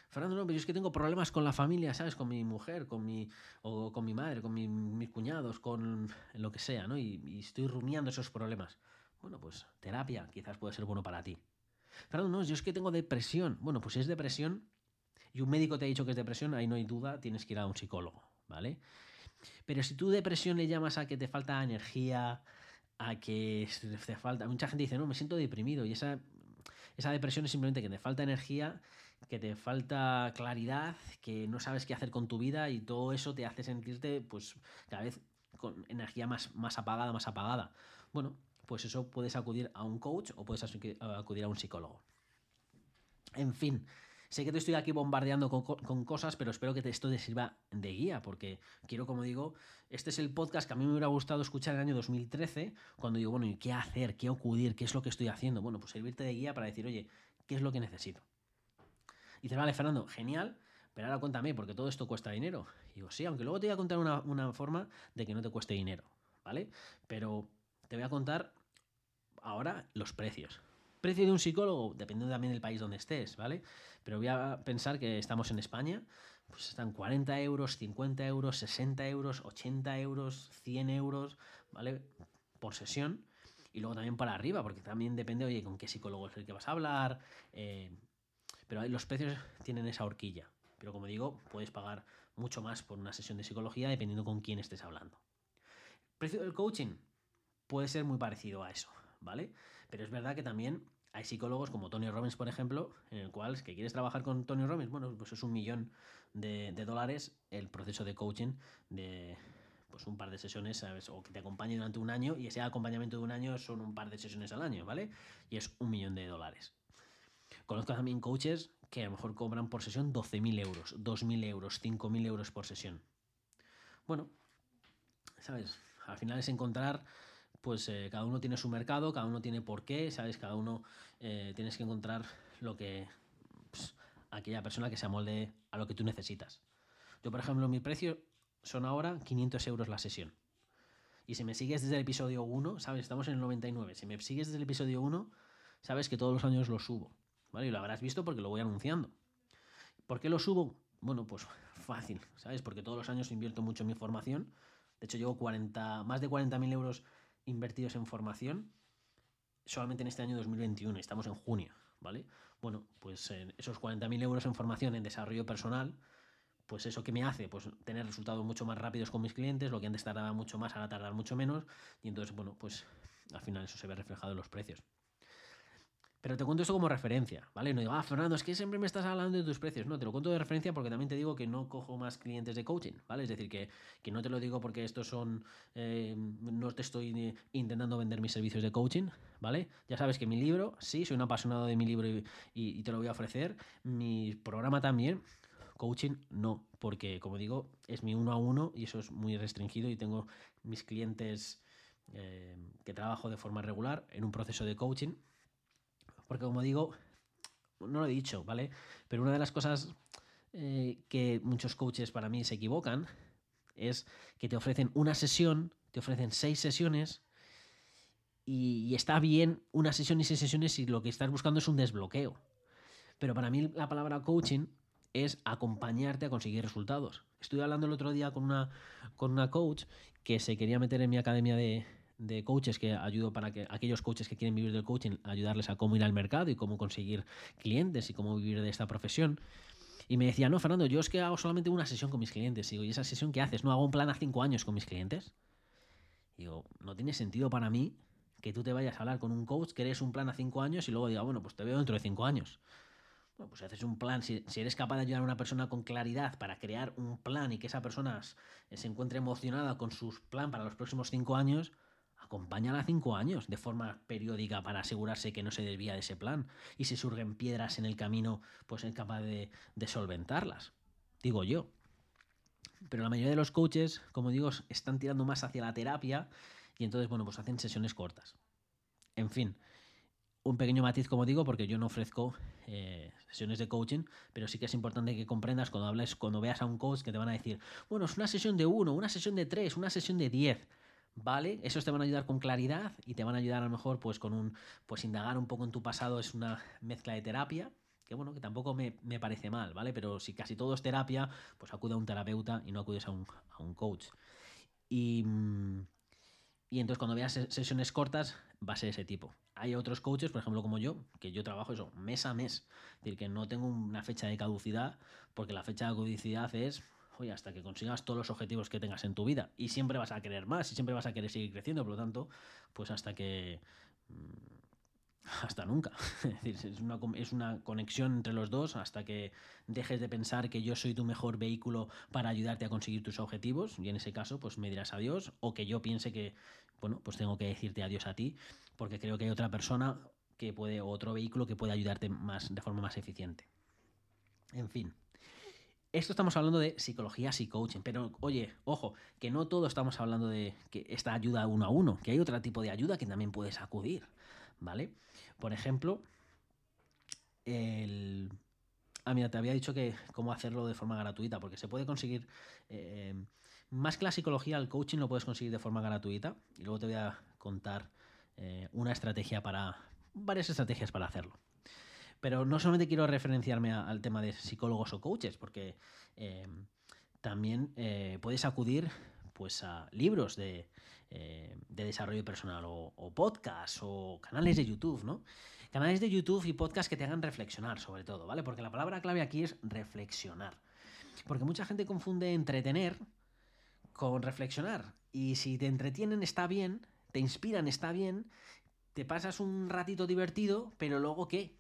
Fernando, no, pero yo es que tengo problemas con la familia, ¿sabes? Con mi mujer, con mi, o con mi madre, con mis cuñados, con lo que sea, ¿no? Y, y, estoy rumiando esos problemas. Bueno, pues terapia quizás puede ser bueno para ti. Fernando, no, yo es que tengo depresión. Bueno, pues si es depresión y un médico te ha dicho que es depresión, ahí no hay duda, tienes que ir a un psicólogo, ¿vale? Pero si tú depresión le llamas a que te falta energía, a que te falta. Mucha gente dice, no, me siento deprimido. Y esa, esa depresión es simplemente que te falta energía, que te falta claridad, que no sabes qué hacer con tu vida y todo eso te hace sentirte, pues, cada vez con energía más, más apagada, más apagada. Bueno, pues eso puedes acudir a un coach o puedes acudir a un psicólogo. En fin, Sé que te estoy aquí bombardeando con, cosas, pero espero que esto te sirva de guía, porque quiero, como digo, este es el podcast que a mí me hubiera gustado escuchar en el año 2013, cuando digo, bueno, ¿y qué hacer? ¿Qué acudir? ¿Qué es lo que estoy haciendo? Bueno, pues servirte de guía para decir, oye, ¿qué es lo que necesito? Y dices, vale, Fernando, genial, pero ahora cuéntame, porque todo esto cuesta dinero. Y digo, sí, aunque luego te voy a contar una, una forma de que no te cueste dinero, ¿vale? Pero te voy a contar ahora los precios. Precio de un psicólogo, dependiendo también del país donde estés, ¿vale? Pero voy a pensar que estamos en España, pues están 40 euros, 50 euros, 60 euros, 80 euros, 100 euros, ¿vale? Por sesión. Y luego también para arriba, porque también depende, oye, con qué psicólogo es el que vas a hablar. Eh, pero los precios tienen esa horquilla. Pero como digo, puedes pagar mucho más por una sesión de psicología dependiendo con quién estés hablando. precio del coaching puede ser muy parecido a eso, ¿vale? Pero es verdad que también hay psicólogos como Tony Robbins, por ejemplo, en el cual, que quieres trabajar con Tony Robbins, bueno, pues es un millón de, dólares el proceso de coaching de pues un par de sesiones, ¿sabes? O que te acompañe durante un año y ese acompañamiento de un año son un par de sesiones al año, ¿vale? Y es un millón de dólares. Conozco también coaches que a lo mejor cobran por sesión 12.000 euros, 2.000 euros, 5.000 euros por sesión. Bueno, ¿sabes? Al final es encontrar pues eh, cada uno tiene su mercado, cada uno tiene por qué, ¿sabes? Cada uno eh, tienes que encontrar lo que. Pues, aquella persona que se amolde a lo que tú necesitas. Yo, por ejemplo, mi precio son ahora 500 euros la sesión. Y si me sigues desde el episodio 1, ¿sabes? Estamos en el 99. Si me sigues desde el episodio 1, sabes que todos los años lo subo. ¿Vale? Y lo habrás visto porque lo voy anunciando. ¿Por qué lo subo? Bueno, pues fácil, ¿sabes? Porque todos los años invierto mucho en mi formación. De hecho, llevo 40, más de 40.000 euros invertidos en formación solamente en este año 2021, estamos en junio, ¿vale? Bueno, pues esos 40.000 euros en formación en desarrollo personal, pues eso que me hace, pues tener resultados mucho más rápidos con mis clientes, lo que antes tardaba mucho más, ahora tardar mucho menos, y entonces, bueno, pues al final eso se ve reflejado en los precios. Pero te cuento esto como referencia, ¿vale? No digo, ah, Fernando, es que siempre me estás hablando de tus precios. No, te lo cuento de referencia porque también te digo que no cojo más clientes de coaching, ¿vale? Es decir, que, no te lo digo porque estos son. Eh, no te estoy intentando vender mis servicios de coaching, ¿vale? Ya sabes que mi libro, sí, soy un apasionado de mi libro y, te lo voy a ofrecer. Mi programa también, coaching no, porque como digo, es mi uno a uno y eso es muy restringido y tengo mis clientes eh, que trabajo de forma regular en un proceso de coaching porque como digo, no lo he dicho, ¿vale? Pero una de las cosas eh, que muchos coaches para mí se equivocan es que te ofrecen una sesión, te ofrecen seis sesiones y, está bien una sesión y seis sesiones si lo que estás buscando es un desbloqueo. Pero para mí la palabra coaching es acompañarte a conseguir resultados. Estuve hablando el otro día con una, con una coach que se quería meter en mi academia de, de coaches que ayudo para que aquellos coaches que quieren vivir del coaching, ayudarles a cómo ir al mercado y cómo conseguir clientes y cómo vivir de esta profesión. Y me decía, no, Fernando, yo es que hago solamente una sesión con mis clientes. Y digo, ¿y esa sesión qué haces? ¿No hago un plan a cinco años con mis clientes? Y digo, no tiene sentido para mí que tú te vayas a hablar con un coach que eres un plan a cinco años y luego diga, bueno, pues te veo dentro de cinco años. Bueno, pues si haces un plan, si, eres capaz de ayudar a una persona con claridad para crear un plan y que esa persona se encuentre emocionada con su plan para los próximos cinco años, acompáñala cinco años de forma periódica para asegurarse que no se desvía de ese plan y si surgen piedras en el camino, pues es capaz de, solventarlas. Digo yo. Pero la mayoría de los coaches, como digo, están tirando más hacia la terapia y entonces, bueno, pues hacen sesiones cortas. En fin, un pequeño matiz, como digo, porque yo no ofrezco eh, sesiones de coaching, pero sí que es importante que comprendas cuando hables, cuando veas a un coach que te van a decir, bueno, es una sesión de uno, una sesión de tres, una sesión de diez. ¿Vale? Esos te van a ayudar con claridad y te van a ayudar a lo mejor pues con un, pues indagar un poco en tu pasado es una mezcla de terapia, que bueno, que tampoco me, parece mal, ¿vale? Pero si casi todo es terapia, pues acude a un terapeuta y no acudes a un, coach. Y, y entonces cuando veas sesiones cortas, va a ser ese tipo. Hay otros coaches, por ejemplo, como yo, que yo trabajo eso mes a mes. Es decir, que no tengo una fecha de caducidad, porque la fecha de caducidad es oye, hasta que consigas todos los objetivos que tengas en tu vida. Y siempre vas a querer más y siempre vas a querer seguir creciendo, por lo tanto, pues hasta que... Mm, hasta nunca. Es, decir, es, una, es una conexión entre los dos hasta que dejes de pensar que yo soy tu mejor vehículo para ayudarte a conseguir tus objetivos y en ese caso pues me dirás adiós o que yo piense que, bueno, pues tengo que decirte adiós a ti porque creo que hay otra persona que puede, otro vehículo que puede ayudarte más, de forma más eficiente. En fin. Esto estamos hablando de psicología, coaching, pero oye, ojo, que no todo estamos hablando de que esta ayuda uno a uno, que hay otro tipo de ayuda que también puedes acudir, ¿vale? Por ejemplo, el... Ah, mira, te había dicho que cómo hacerlo de forma gratuita, porque se puede conseguir... Eh, más que la psicología, el coaching lo puedes conseguir de forma gratuita. Y luego te voy a contar eh, una estrategia para. varias estrategias para hacerlo. Pero no solamente quiero referenciarme al tema de psicólogos o coaches, porque eh, también eh, puedes acudir pues, a libros de, desarrollo personal o, o podcasts o canales de YouTube, ¿no? Canales de YouTube y podcasts que te hagan reflexionar, sobre todo, ¿vale? Porque la palabra clave aquí es reflexionar. Porque mucha gente confunde entretener con reflexionar. Y si te entretienen está bien, te inspiran está bien, te pasas un ratito divertido, pero luego ¿qué?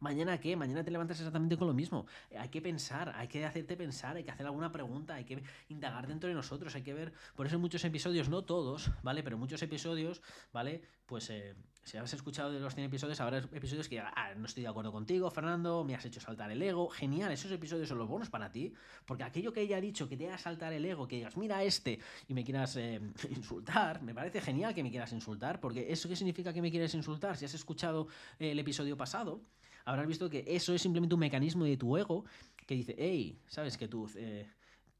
¿Mañana qué? Mañana te levantas exactamente con lo mismo. Hay que pensar, hay que hacerte pensar, hay que hacer alguna pregunta, hay que indagar dentro de nosotros, hay que ver. Por eso muchos episodios, no todos, ¿vale? Pero muchos episodios, ¿vale? Pues eh, si has escuchado de los 100 episodios, habrá episodios que ah, no estoy de acuerdo contigo, Fernando, me has hecho saltar el ego. Genial, esos episodios son los buenos para ti, porque aquello que ella ha dicho, que te haga saltar el ego, que digas, mira este, y me quieras eh, insultar, me parece genial que me quieras insultar, porque ¿eso qué significa que me quieres insultar? Si has escuchado eh, el episodio pasado, habrás visto que eso es simplemente un mecanismo de tu ego que dice, hey, sabes que tu, eh,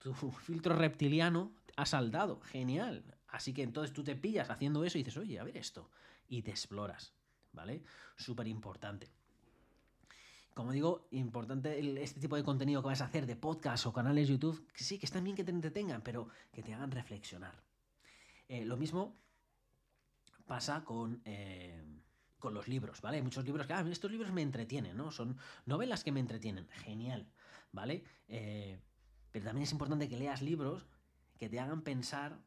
filtro reptiliano ha saltado, genial. Así que entonces tú te pillas haciendo eso y dices, oye, a ver esto, y te exploras, ¿vale? Súper importante. Como digo, importante este tipo de contenido que vas a hacer de podcast o canales YouTube, sí, que están bien que te entretengan, pero que te hagan reflexionar. Eh, lo mismo pasa con... Eh, con los libros, ¿vale? Hay muchos libros que, ah, estos libros me entretienen, ¿no? Son novelas que me entretienen, genial, ¿vale? Eh, pero también es importante que leas libros que te hagan pensar,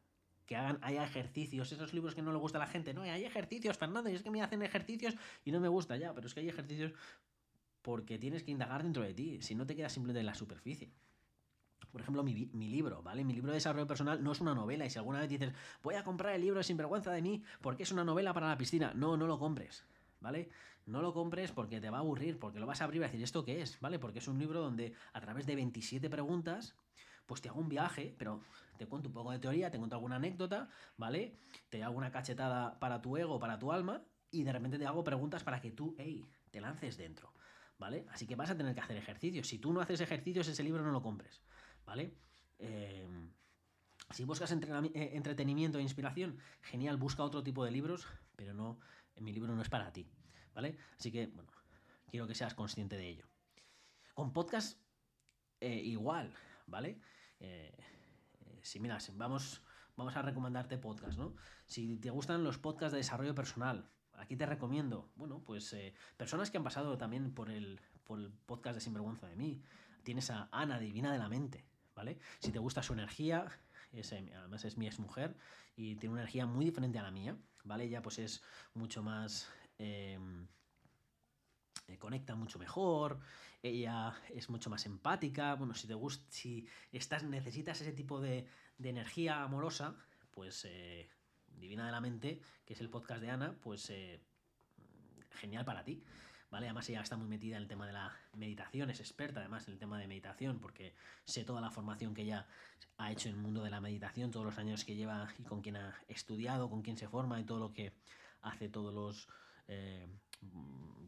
que hagan, haya ejercicios, esos libros que no le gusta a la gente, no, hay ejercicios, Fernando, y es que me hacen ejercicios y no me gusta ya, pero es que hay ejercicios porque tienes que indagar dentro de ti, si no te quedas simplemente en la superficie. Por ejemplo, mi, mi, libro, ¿vale? Mi libro de desarrollo personal no es una novela. Y si alguna vez dices, voy a comprar el libro de Sinvergüenza de mí porque es una novela para la piscina, no, no lo compres, ¿vale? No lo compres porque te va a aburrir, porque lo vas a abrir y a decir, ¿esto qué es? ¿Vale? Porque es un libro donde a través de 27 preguntas, pues te hago un viaje, pero te cuento un poco de teoría, te cuento alguna anécdota, ¿vale? Te hago una cachetada para tu ego, para tu alma, y de repente te hago preguntas para que tú, hey, te lances dentro, ¿vale? Así que vas a tener que hacer ejercicios. Si tú no haces ejercicios, ese libro no lo compres. ¿Vale? Em, si buscas eh, entretenimiento e inspiración, genial, busca otro tipo de libros, pero no, mi libro no es para ti, ¿vale? Así que, bueno, quiero que seas consciente de ello. Con podcast, eh, igual, ¿vale? Eh, si miras, vamos, vamos a recomendarte podcast, ¿no? Si te gustan los podcasts de desarrollo personal, aquí te recomiendo, bueno, pues personas que han pasado también por el, por el podcast de Sinvergüenza de mí. Tienes a Ana, Divina de la Mente, si te gusta su energía, además es mi exmujer y tiene una energía muy diferente a la mía, ¿vale? Ella pues es mucho más... Em, eh, conecta mucho mejor, ella es mucho más empática, bueno, si te gusta, si estás, necesitas ese tipo de, energía amorosa, pues eh, Divina de la Mente, que es el podcast de Ana, pues eh, genial para ti. ¿Vale? Además ella está muy metida en el tema de la meditación, es experta además en el tema de meditación, porque sé toda la formación que ella ha hecho en el mundo de la meditación, todos los años que lleva y con quien ha estudiado, con quien se forma y todo lo que hace todos los... Eh,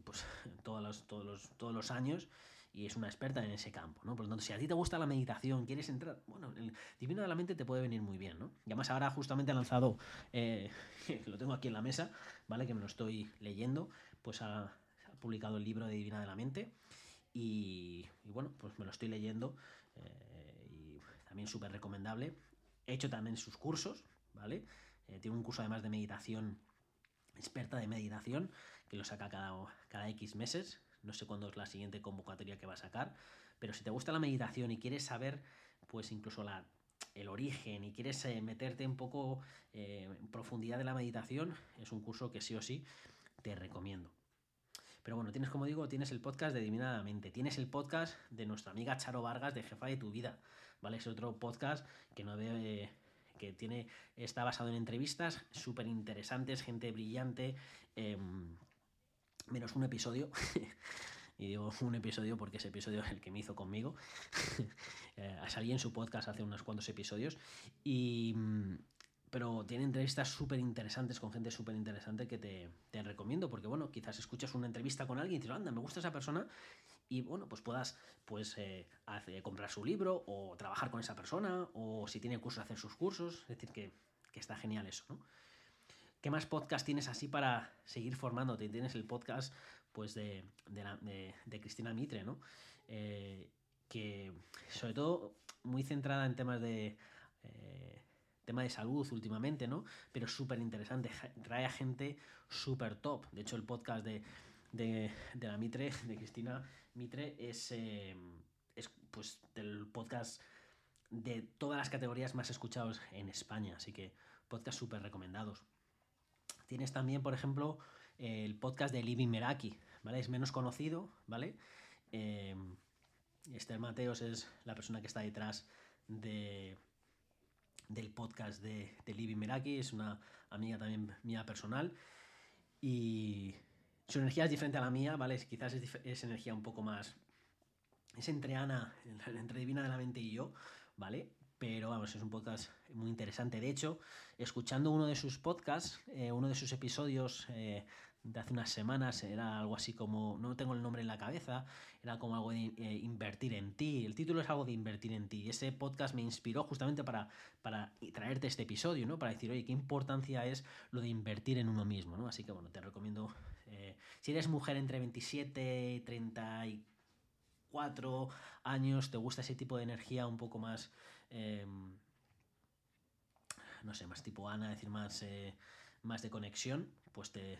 pues todos los, todos, los, todos los años y es una experta en ese campo, ¿no? Por lo tanto, si a ti te gusta la meditación, quieres entrar, bueno, el Divino de la Mente te puede venir muy bien, ¿no? Y además ahora justamente ha lanzado, eh, lo tengo aquí en la mesa, ¿vale? Que me lo estoy leyendo, pues ha, publicado el libro de Divina de la Mente y, bueno, pues me lo estoy leyendo eh, y también súper recomendable. He hecho también sus cursos, ¿vale? Eh, tiene un curso además de meditación, experta de meditación, que lo saca cada, cada X meses. No sé cuándo es la siguiente convocatoria que va a sacar, pero si te gusta la meditación y quieres saber, pues incluso la, el origen y quieres eh, meterte un poco en profundidad de la meditación, es un curso que sí o sí te recomiendo. Pero bueno, tienes, como digo, tienes el podcast de Divinadamente, tienes el podcast de nuestra amiga Charo Vargas de Jefa de tu Vida, ¿vale? Es otro podcast que no debe que tiene, está basado en entrevistas súper interesantes, gente brillante, em, menos un episodio. y digo un episodio porque ese episodio es el que me hizo conmigo. eh, salí en su podcast hace unos cuantos episodios. Y, pero tiene entrevistas súper interesantes con gente súper interesante que te, recomiendo, porque bueno, quizás escuchas una entrevista con alguien y dices, anda, me gusta esa persona, y bueno, pues puedas pues, eh, comprar su libro o trabajar con esa persona, o si tiene cursos, hacer sus cursos, es decir, que, está genial eso, ¿no? ¿Qué más podcast tienes así para seguir formándote? Tienes el podcast pues de, Cristina Mitre, ¿no? Eh, que sobre todo muy centrada en temas de... Eh, tema de salud últimamente, ¿no? Pero súper interesante, trae a gente súper top. De hecho, el podcast de, la Mitre, de Cristina Mitre, es, eh, es pues del podcast de todas las categorías más escuchados en España, así que podcast súper recomendados. Tienes también, por ejemplo, el podcast de Living Meraki, ¿vale? Es menos conocido, ¿vale? Eh, Esther Mateos es la persona que está detrás de, del podcast de, de Living Meraki, es una amiga también mía personal y su energía es diferente a la mía, ¿vale? Quizás es, es energía un poco más... Es entre Ana, entre Divina de la Mente y yo, ¿vale? pero vamos, es un podcast muy interesante. De hecho, escuchando uno de sus podcasts, eh, uno de sus episodios eh, de hace unas semanas, era algo así como, no tengo el nombre en la cabeza, era como algo de eh, invertir en ti. El título es algo de invertir en ti. Y ese podcast me inspiró justamente para, para traerte este episodio, ¿no? Para decir, oye, qué importancia es lo de invertir en uno mismo, ¿no? Así que bueno, te recomiendo, si eres mujer entre 27 y 30 y cuatro años, te gusta ese tipo de energía un poco más, em, no sé, más tipo Ana, decir, más, eh, más de conexión, pues te,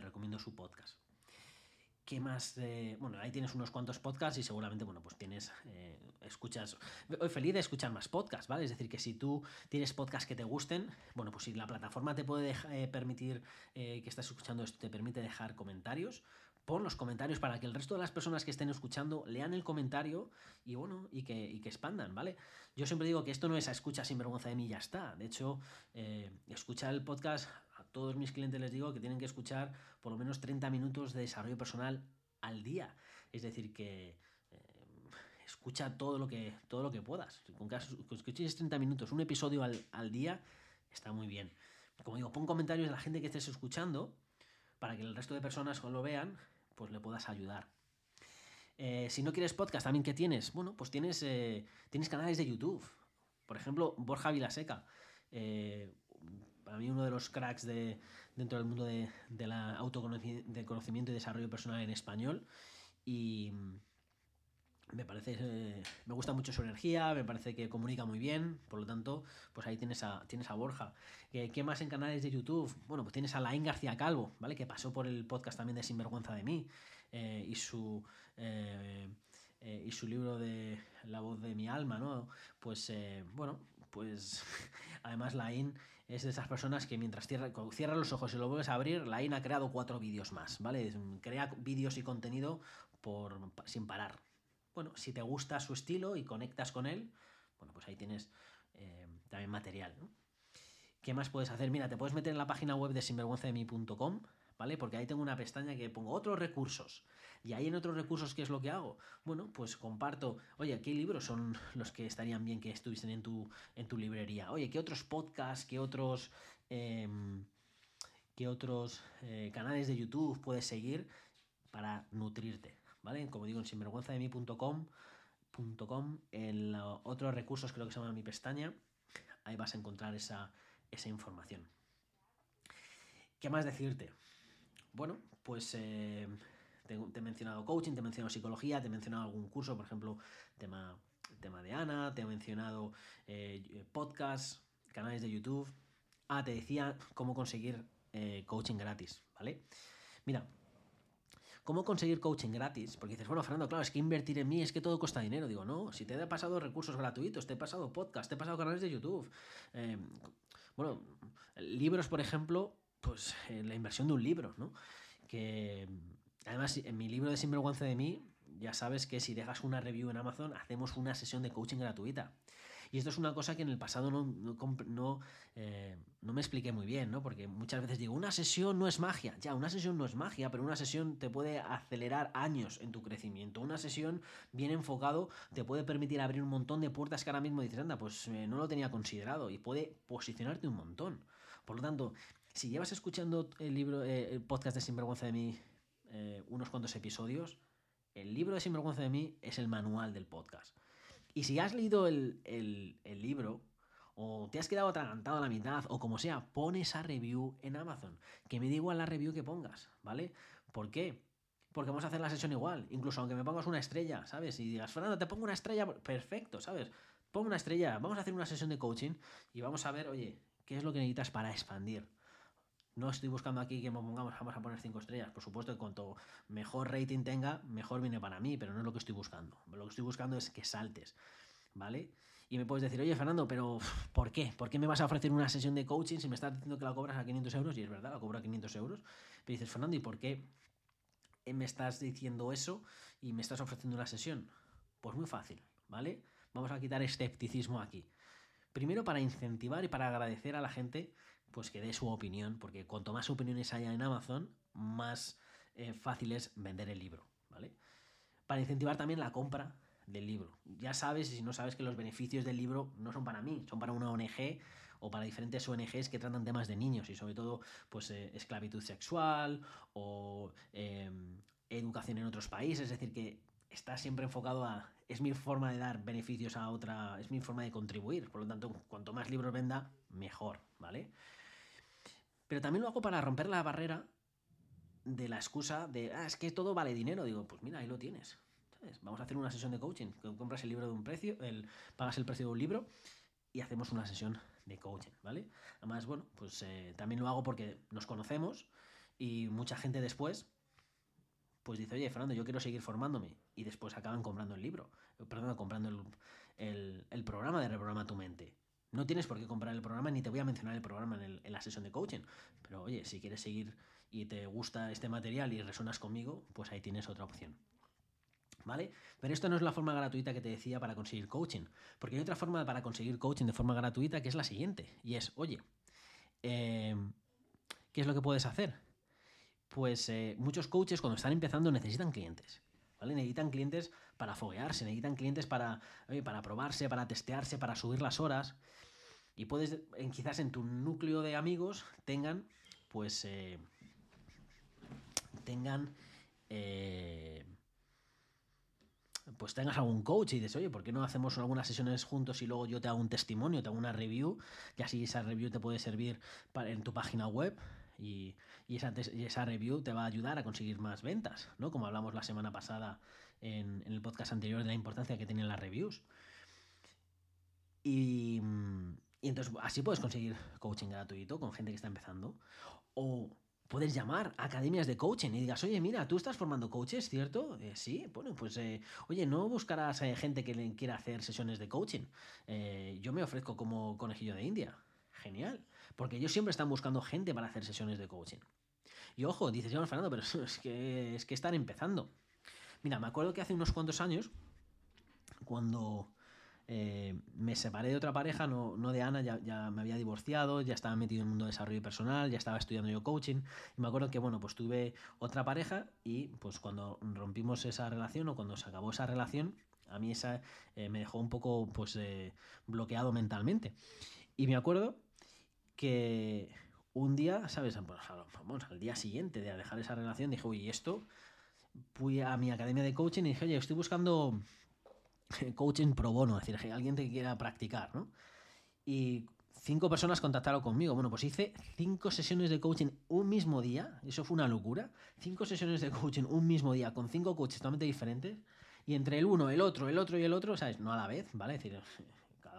recomiendo su podcast. ¿Qué más? bueno, ahí tienes unos cuantos podcasts y seguramente, bueno, pues tienes, eh, escuchas, hoy feliz de escuchar más podcasts, ¿vale? Es decir, que si tú tienes podcasts que te gusten, bueno, pues si la plataforma te puede eh, permitir que estás escuchando esto, te permite dejar comentarios, pon los comentarios para que el resto de las personas que estén escuchando lean el comentario y bueno, y que, que expandan, ¿vale? Yo siempre digo que esto no es a escucha sin vergüenza de mí y ya está. De hecho, eh, escuchar el podcast, todos mis clientes les digo que tienen que escuchar por lo menos 30 minutos de desarrollo personal al día. Es decir, que eh, escucha todo lo que, todo lo que puedas. Con que escuches 30 minutos, un episodio al, al día, está muy bien. Como digo, pon comentarios de la gente que estés escuchando para que el resto de personas lo vean, pues le puedas ayudar. Eh, si no quieres podcast, también ¿qué tienes? Bueno, pues tienes, eh, tienes canales de YouTube. Por ejemplo, Borja Vilaseca. Eh, para mí uno de los cracks de, dentro del mundo de, de la autoconocimiento y desarrollo personal en español. Y, me parece, eh, me gusta mucho su energía, me parece que comunica muy bien, por lo tanto, pues ahí tienes a, tienes a Borja. ¿Qué más en canales de YouTube? Bueno, pues tienes a Laín García Calvo, ¿vale? Que pasó por el podcast también de Sinvergüenza de mí eh, y su... Eh, y su libro de La voz de mi alma, ¿no? Pues bueno, pues además Lain es de esas personas que mientras cierra, cierra los ojos y lo vuelves a abrir, Lain ha creado cuatro vídeos más, ¿vale? Crea vídeos y contenido por, sin parar, bueno, si te gusta su estilo y conectas con él, bueno, pues ahí tienes eh, también material. ¿Qué más puedes hacer? Mira, te puedes meter en la página web de sinvergüenzademi.com, ¿vale? Porque ahí tengo una pestaña que pongo otros recursos. Y ahí en otros recursos, ¿qué es lo que hago? Bueno, pues comparto, oye, ¿qué libros son los que estarían bien que estuviesen en tu, en tu librería? Oye, ¿qué otros podcasts, qué otros... Em, ¿Qué otros eh, canales de YouTube puedes seguir para nutrirte? ¿vale? Como digo, en sinvergüenzademi.com en otros recursos creo que se llama mi pestaña, ahí vas a encontrar esa, información. ¿Qué más decirte? Bueno, pues eh, te, he mencionado coaching, te he mencionado psicología, te he mencionado algún curso, por ejemplo, tema, tema de Ana, te he mencionado eh, podcasts, canales de YouTube. Ah, te decía cómo conseguir eh, coaching gratis, ¿vale? Mira, ¿Cómo conseguir coaching gratis? Porque dices, bueno, Fernando, claro, es que invertir en mí es que todo cuesta dinero. Digo, no, si te he pasado recursos gratuitos, te he pasado podcast, te he pasado canales de YouTube. Bueno, libros, por ejemplo, pues la inversión de un libro, ¿no? Que además, en mi libro de Sinvergüenza de mí, ya sabes que si dejas una review en Amazon, hacemos una sesión de coaching gratuita. Y esto es una cosa que en el pasado no, no, eh, me expliqué muy bien, ¿no? Porque muchas veces digo, una sesión no es magia. Ya, una sesión no es magia, pero una sesión te puede acelerar años en tu crecimiento. Una sesión bien enfocado te puede permitir abrir un montón de puertas que ahora mismo dices, anda, pues eh, no lo tenía considerado y puede posicionarte un montón. Por lo tanto, si llevas escuchando el libro, eh, el podcast de Sinvergüenza de mí unos cuantos episodios, el libro de Sinvergüenza de mí es el manual del podcast. Y si has leído el, libro, o te has quedado atragantado a la mitad, o como sea, pon esa review en Amazon. Que me da igual la review que pongas, ¿vale? ¿Por qué? Porque vamos a hacer la sesión igual, incluso aunque me pongas una estrella, ¿sabes? Y digas, Fernando, te pongo una estrella, perfecto, ¿sabes? Pongo una estrella, vamos a hacer una sesión de coaching y vamos a ver, oye, ¿qué es lo que necesitas para expandir? No estoy buscando aquí que me pongamos, a poner cinco estrellas. Por supuesto que cuanto mejor rating tenga, mejor viene para mí, pero no es lo que estoy buscando. Lo que estoy buscando es que saltes, ¿vale? Y me puedes decir, oye, Fernando, pero ¿por qué? ¿Por qué me vas a ofrecer una sesión de coaching si me estás diciendo que la cobras a 500 euros? Y es verdad, la cobro a 500 euros. Pero dices, Fernando, ¿y por qué me estás diciendo eso y me estás ofreciendo una sesión? Pues muy fácil, ¿vale? Vamos a quitar escepticismo aquí. Primero para incentivar y para agradecer a la gente pues que dé su opinión, porque cuanto más opiniones haya en Amazon, más eh, fácil es vender el libro, ¿vale? Para incentivar también la compra del libro. Ya sabes, y si no sabes que los beneficios del libro no son para mí, son para una ONG o para diferentes ONGs que tratan temas de niños y sobre todo pues eh, esclavitud sexual o em, educación en otros países, es decir, que está siempre enfocado a es mi forma de dar beneficios a otra, es mi forma de contribuir, por lo tanto, cuanto más libros venda, mejor, ¿vale? Pero también lo hago para romper la barrera de la excusa de, ah, es que todo vale dinero. Digo, pues mira, ahí lo tienes. Vamos a hacer una sesión de coaching. Compras el libro de un precio, el, pagas el precio de un libro y hacemos una sesión de coaching, ¿vale? Además, bueno, pues eh, también lo hago porque nos conocemos y mucha gente después pues dice, oye, Fernando, yo quiero seguir formándome. Y después acaban comprando el libro, perdón, comprando el, el programa de Reprograma tu mente. No tienes por qué comprar el programa ni te voy a mencionar el programa en, la sesión de coaching. Pero oye, si quieres seguir y te gusta este material y resonas conmigo, pues ahí tienes otra opción. ¿Vale? Pero esto no es la forma gratuita que te decía para conseguir coaching. Porque hay otra forma para conseguir coaching de forma gratuita que es la siguiente. Y es, oye, eh, ¿qué es lo que puedes hacer? Pues eh, muchos coaches cuando están empezando necesitan clientes. ¿Vale? Necesitan clientes para foguearse, necesitan clientes para, para probarse, para testearse, para subir las horas. Y puedes, quizás en tu núcleo de amigos tengan, pues, eh, tengan, eh, pues tengas algún coach y dices, oye, ¿por qué no hacemos algunas sesiones juntos y luego yo te hago un testimonio, te hago una review, y así esa review te puede servir para, en tu página web y, esa, esa, review te va a ayudar a conseguir más ventas, ¿no? Como hablamos la semana pasada en, el podcast anterior de la importancia que tienen las reviews. Y, entonces así puedes conseguir coaching gratuito con gente que está empezando. O puedes llamar a academias de coaching y digas, oye, mira, tú estás formando coaches, ¿cierto? Eh, sí, bueno, pues, eh, oye, no buscarás eh, gente que quiera hacer sesiones de coaching. yo me ofrezco como conejillo de India. Genial. Porque ellos siempre están buscando gente para hacer sesiones de coaching. Y ojo, dices, yo, Fernando, pero es que, es que están empezando. Mira, me acuerdo que hace unos cuantos años, cuando eh, me separé de otra pareja, no, no de Ana, ya, me había divorciado, ya estaba metido en el mundo de desarrollo personal, ya estaba estudiando yo coaching. Y me acuerdo que, bueno, pues tuve otra pareja y pues cuando rompimos esa relación o cuando se acabó esa relación, a mí esa eh, me dejó un poco pues eh, bloqueado mentalmente. Y me acuerdo que un día, ¿sabes? Vamos, al día siguiente de dejar esa relación, dije, uy, esto? Fui a mi academia de coaching y dije, oye, estoy buscando coaching pro bono, es decir, alguien que quiera practicar, ¿no? Y cinco personas contactaron conmigo. Bueno, pues hice cinco sesiones de coaching un mismo día. Eso fue una locura. Cinco sesiones de coaching un mismo día con cinco coaches totalmente diferentes. Y entre el uno, el otro, el otro y el otro, ¿sabes? No a la vez, ¿vale? Es decir,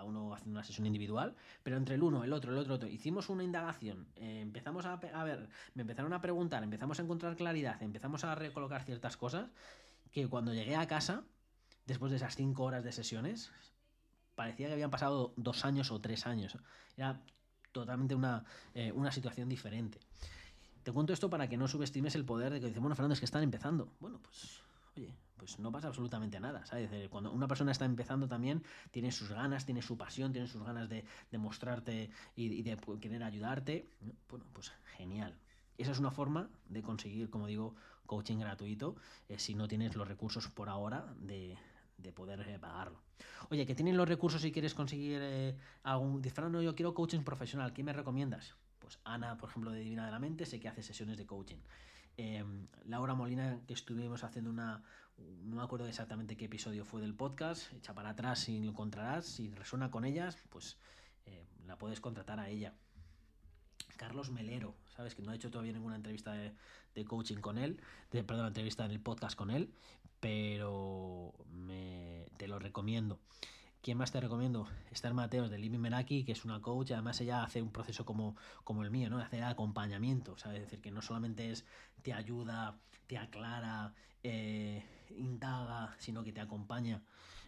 uno haciendo una sesión individual, pero entre el uno, el otro, el otro, otro, hicimos una indagación, eh, empezamos a, a, ver, me empezaron a preguntar, empezamos a encontrar claridad, empezamos a recolocar ciertas cosas, que cuando llegué a casa, después de esas cinco horas de sesiones, parecía que habían pasado dos años o tres años. Era totalmente una, eh, una situación diferente. Te cuento esto para que no subestimes el poder de que dice, bueno, Fernando, es que están empezando. Bueno, pues oye, pues no pasa absolutamente nada, ¿sabes? Cuando una persona está empezando también, tiene sus ganas, tiene su pasión, tiene sus ganas de, mostrarte y, de querer ayudarte, bueno, pues genial. Esa es una forma de conseguir, como digo, coaching gratuito, eh, si no tienes los recursos por ahora de, poder eh, pagarlo. Oye, que tienes los recursos si quieres conseguir eh, algún... no, yo quiero coaching profesional, ¿qué me recomiendas? Pues Ana, por ejemplo, de Divina de la Mente, sé que hace sesiones de coaching. Laura Molina, que estuvimos haciendo una, no me acuerdo exactamente qué episodio fue del podcast, echa para atrás y lo encontrarás, si resuena con ellas, pues eh, la puedes contratar a ella. Carlos Melero, ¿sabes? Que no ha hecho todavía ninguna entrevista de, coaching con él, de, perdón, entrevista en el podcast con él, pero me, te lo recomiendo. ¿Quién más te recomiendo? Esther Mateos de Living Menaki, que es una coach, además ella hace un proceso como, como el mío, ¿no? Hace acompañamiento, ¿sabes? Es decir, que no solamente es te ayuda, te aclara, eh, indaga, sino que te acompaña.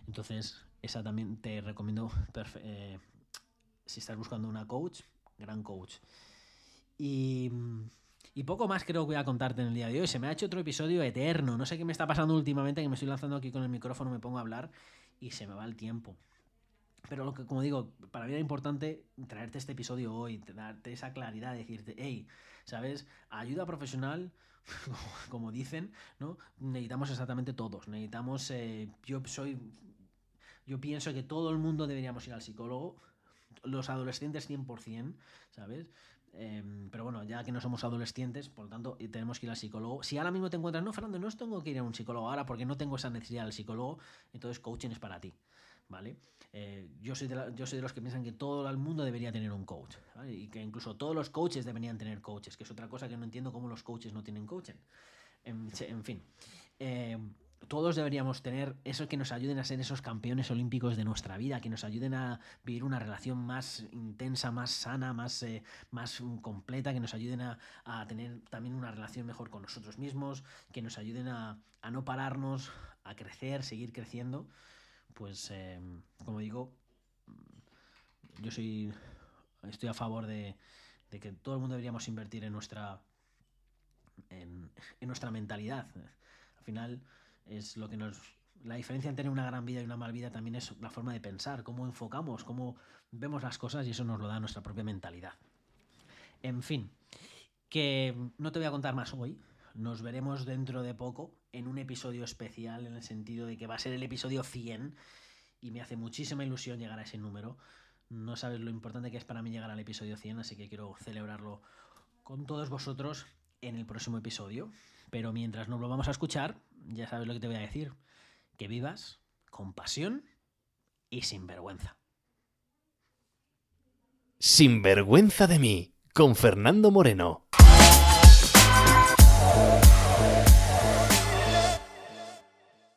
Entonces, esa también te recomiendo eh, si estás buscando una coach, gran coach. Y, poco más creo que voy a contarte en el día de hoy. Se me ha hecho otro episodio eterno. No sé qué me está pasando últimamente, que me estoy lanzando aquí con el micrófono, me pongo a hablar y se me va el tiempo. Pero lo que, como digo, para mí era importante traerte este episodio hoy, darte esa claridad, decirte, hey, ¿sabes? Ayuda profesional, como dicen, ¿no? Necesitamos exactamente todos. Necesitamos, eh, yo soy, yo pienso que todo el mundo deberíamos ir al psicólogo, los adolescentes 100%, ¿sabes? Em, pero bueno, ya que no somos adolescentes, por lo tanto, tenemos que ir al psicólogo. Si ahora mismo te encuentras, no, Fernando, no tengo que ir a un psicólogo ahora porque no tengo esa necesidad del psicólogo, entonces coaching es para ti. ¿Vale? Eh, yo, soy de yo soy de los que piensan que todo el mundo debería tener un coach, Y que incluso todos los coaches deberían tener coaches, que es otra cosa que no entiendo cómo los coaches no tienen coaching. En, fin. Eh, todos deberíamos tener eso que nos ayuden a ser esos campeones olímpicos de nuestra vida, que nos ayuden a vivir una relación más intensa, más sana, más, eh, más completa, que nos ayuden a, tener también una relación mejor con nosotros mismos, que nos ayuden a, no pararnos, a crecer, seguir creciendo. Pues, eh, como digo, yo soy, estoy a favor de, que todo el mundo deberíamos invertir en nuestra, en, nuestra mentalidad. Al final, es lo que nos... La diferencia entre una gran vida y una mal vida también es la forma de pensar, cómo enfocamos, cómo vemos las cosas y eso nos lo da nuestra propia mentalidad. En fin, que no te voy a contar más hoy. Nos veremos dentro de poco en un episodio especial en el sentido de que va a ser el episodio 100 y me hace muchísima ilusión llegar a ese número. No sabes lo importante que es para mí llegar al episodio 100, así que quiero celebrarlo con todos vosotros en el próximo episodio. Pero mientras nos lo vamos a escuchar, ya sabes lo que te voy a decir. Que vivas con pasión y sin vergüenza. Sin vergüenza de mí, con Fernando Moreno.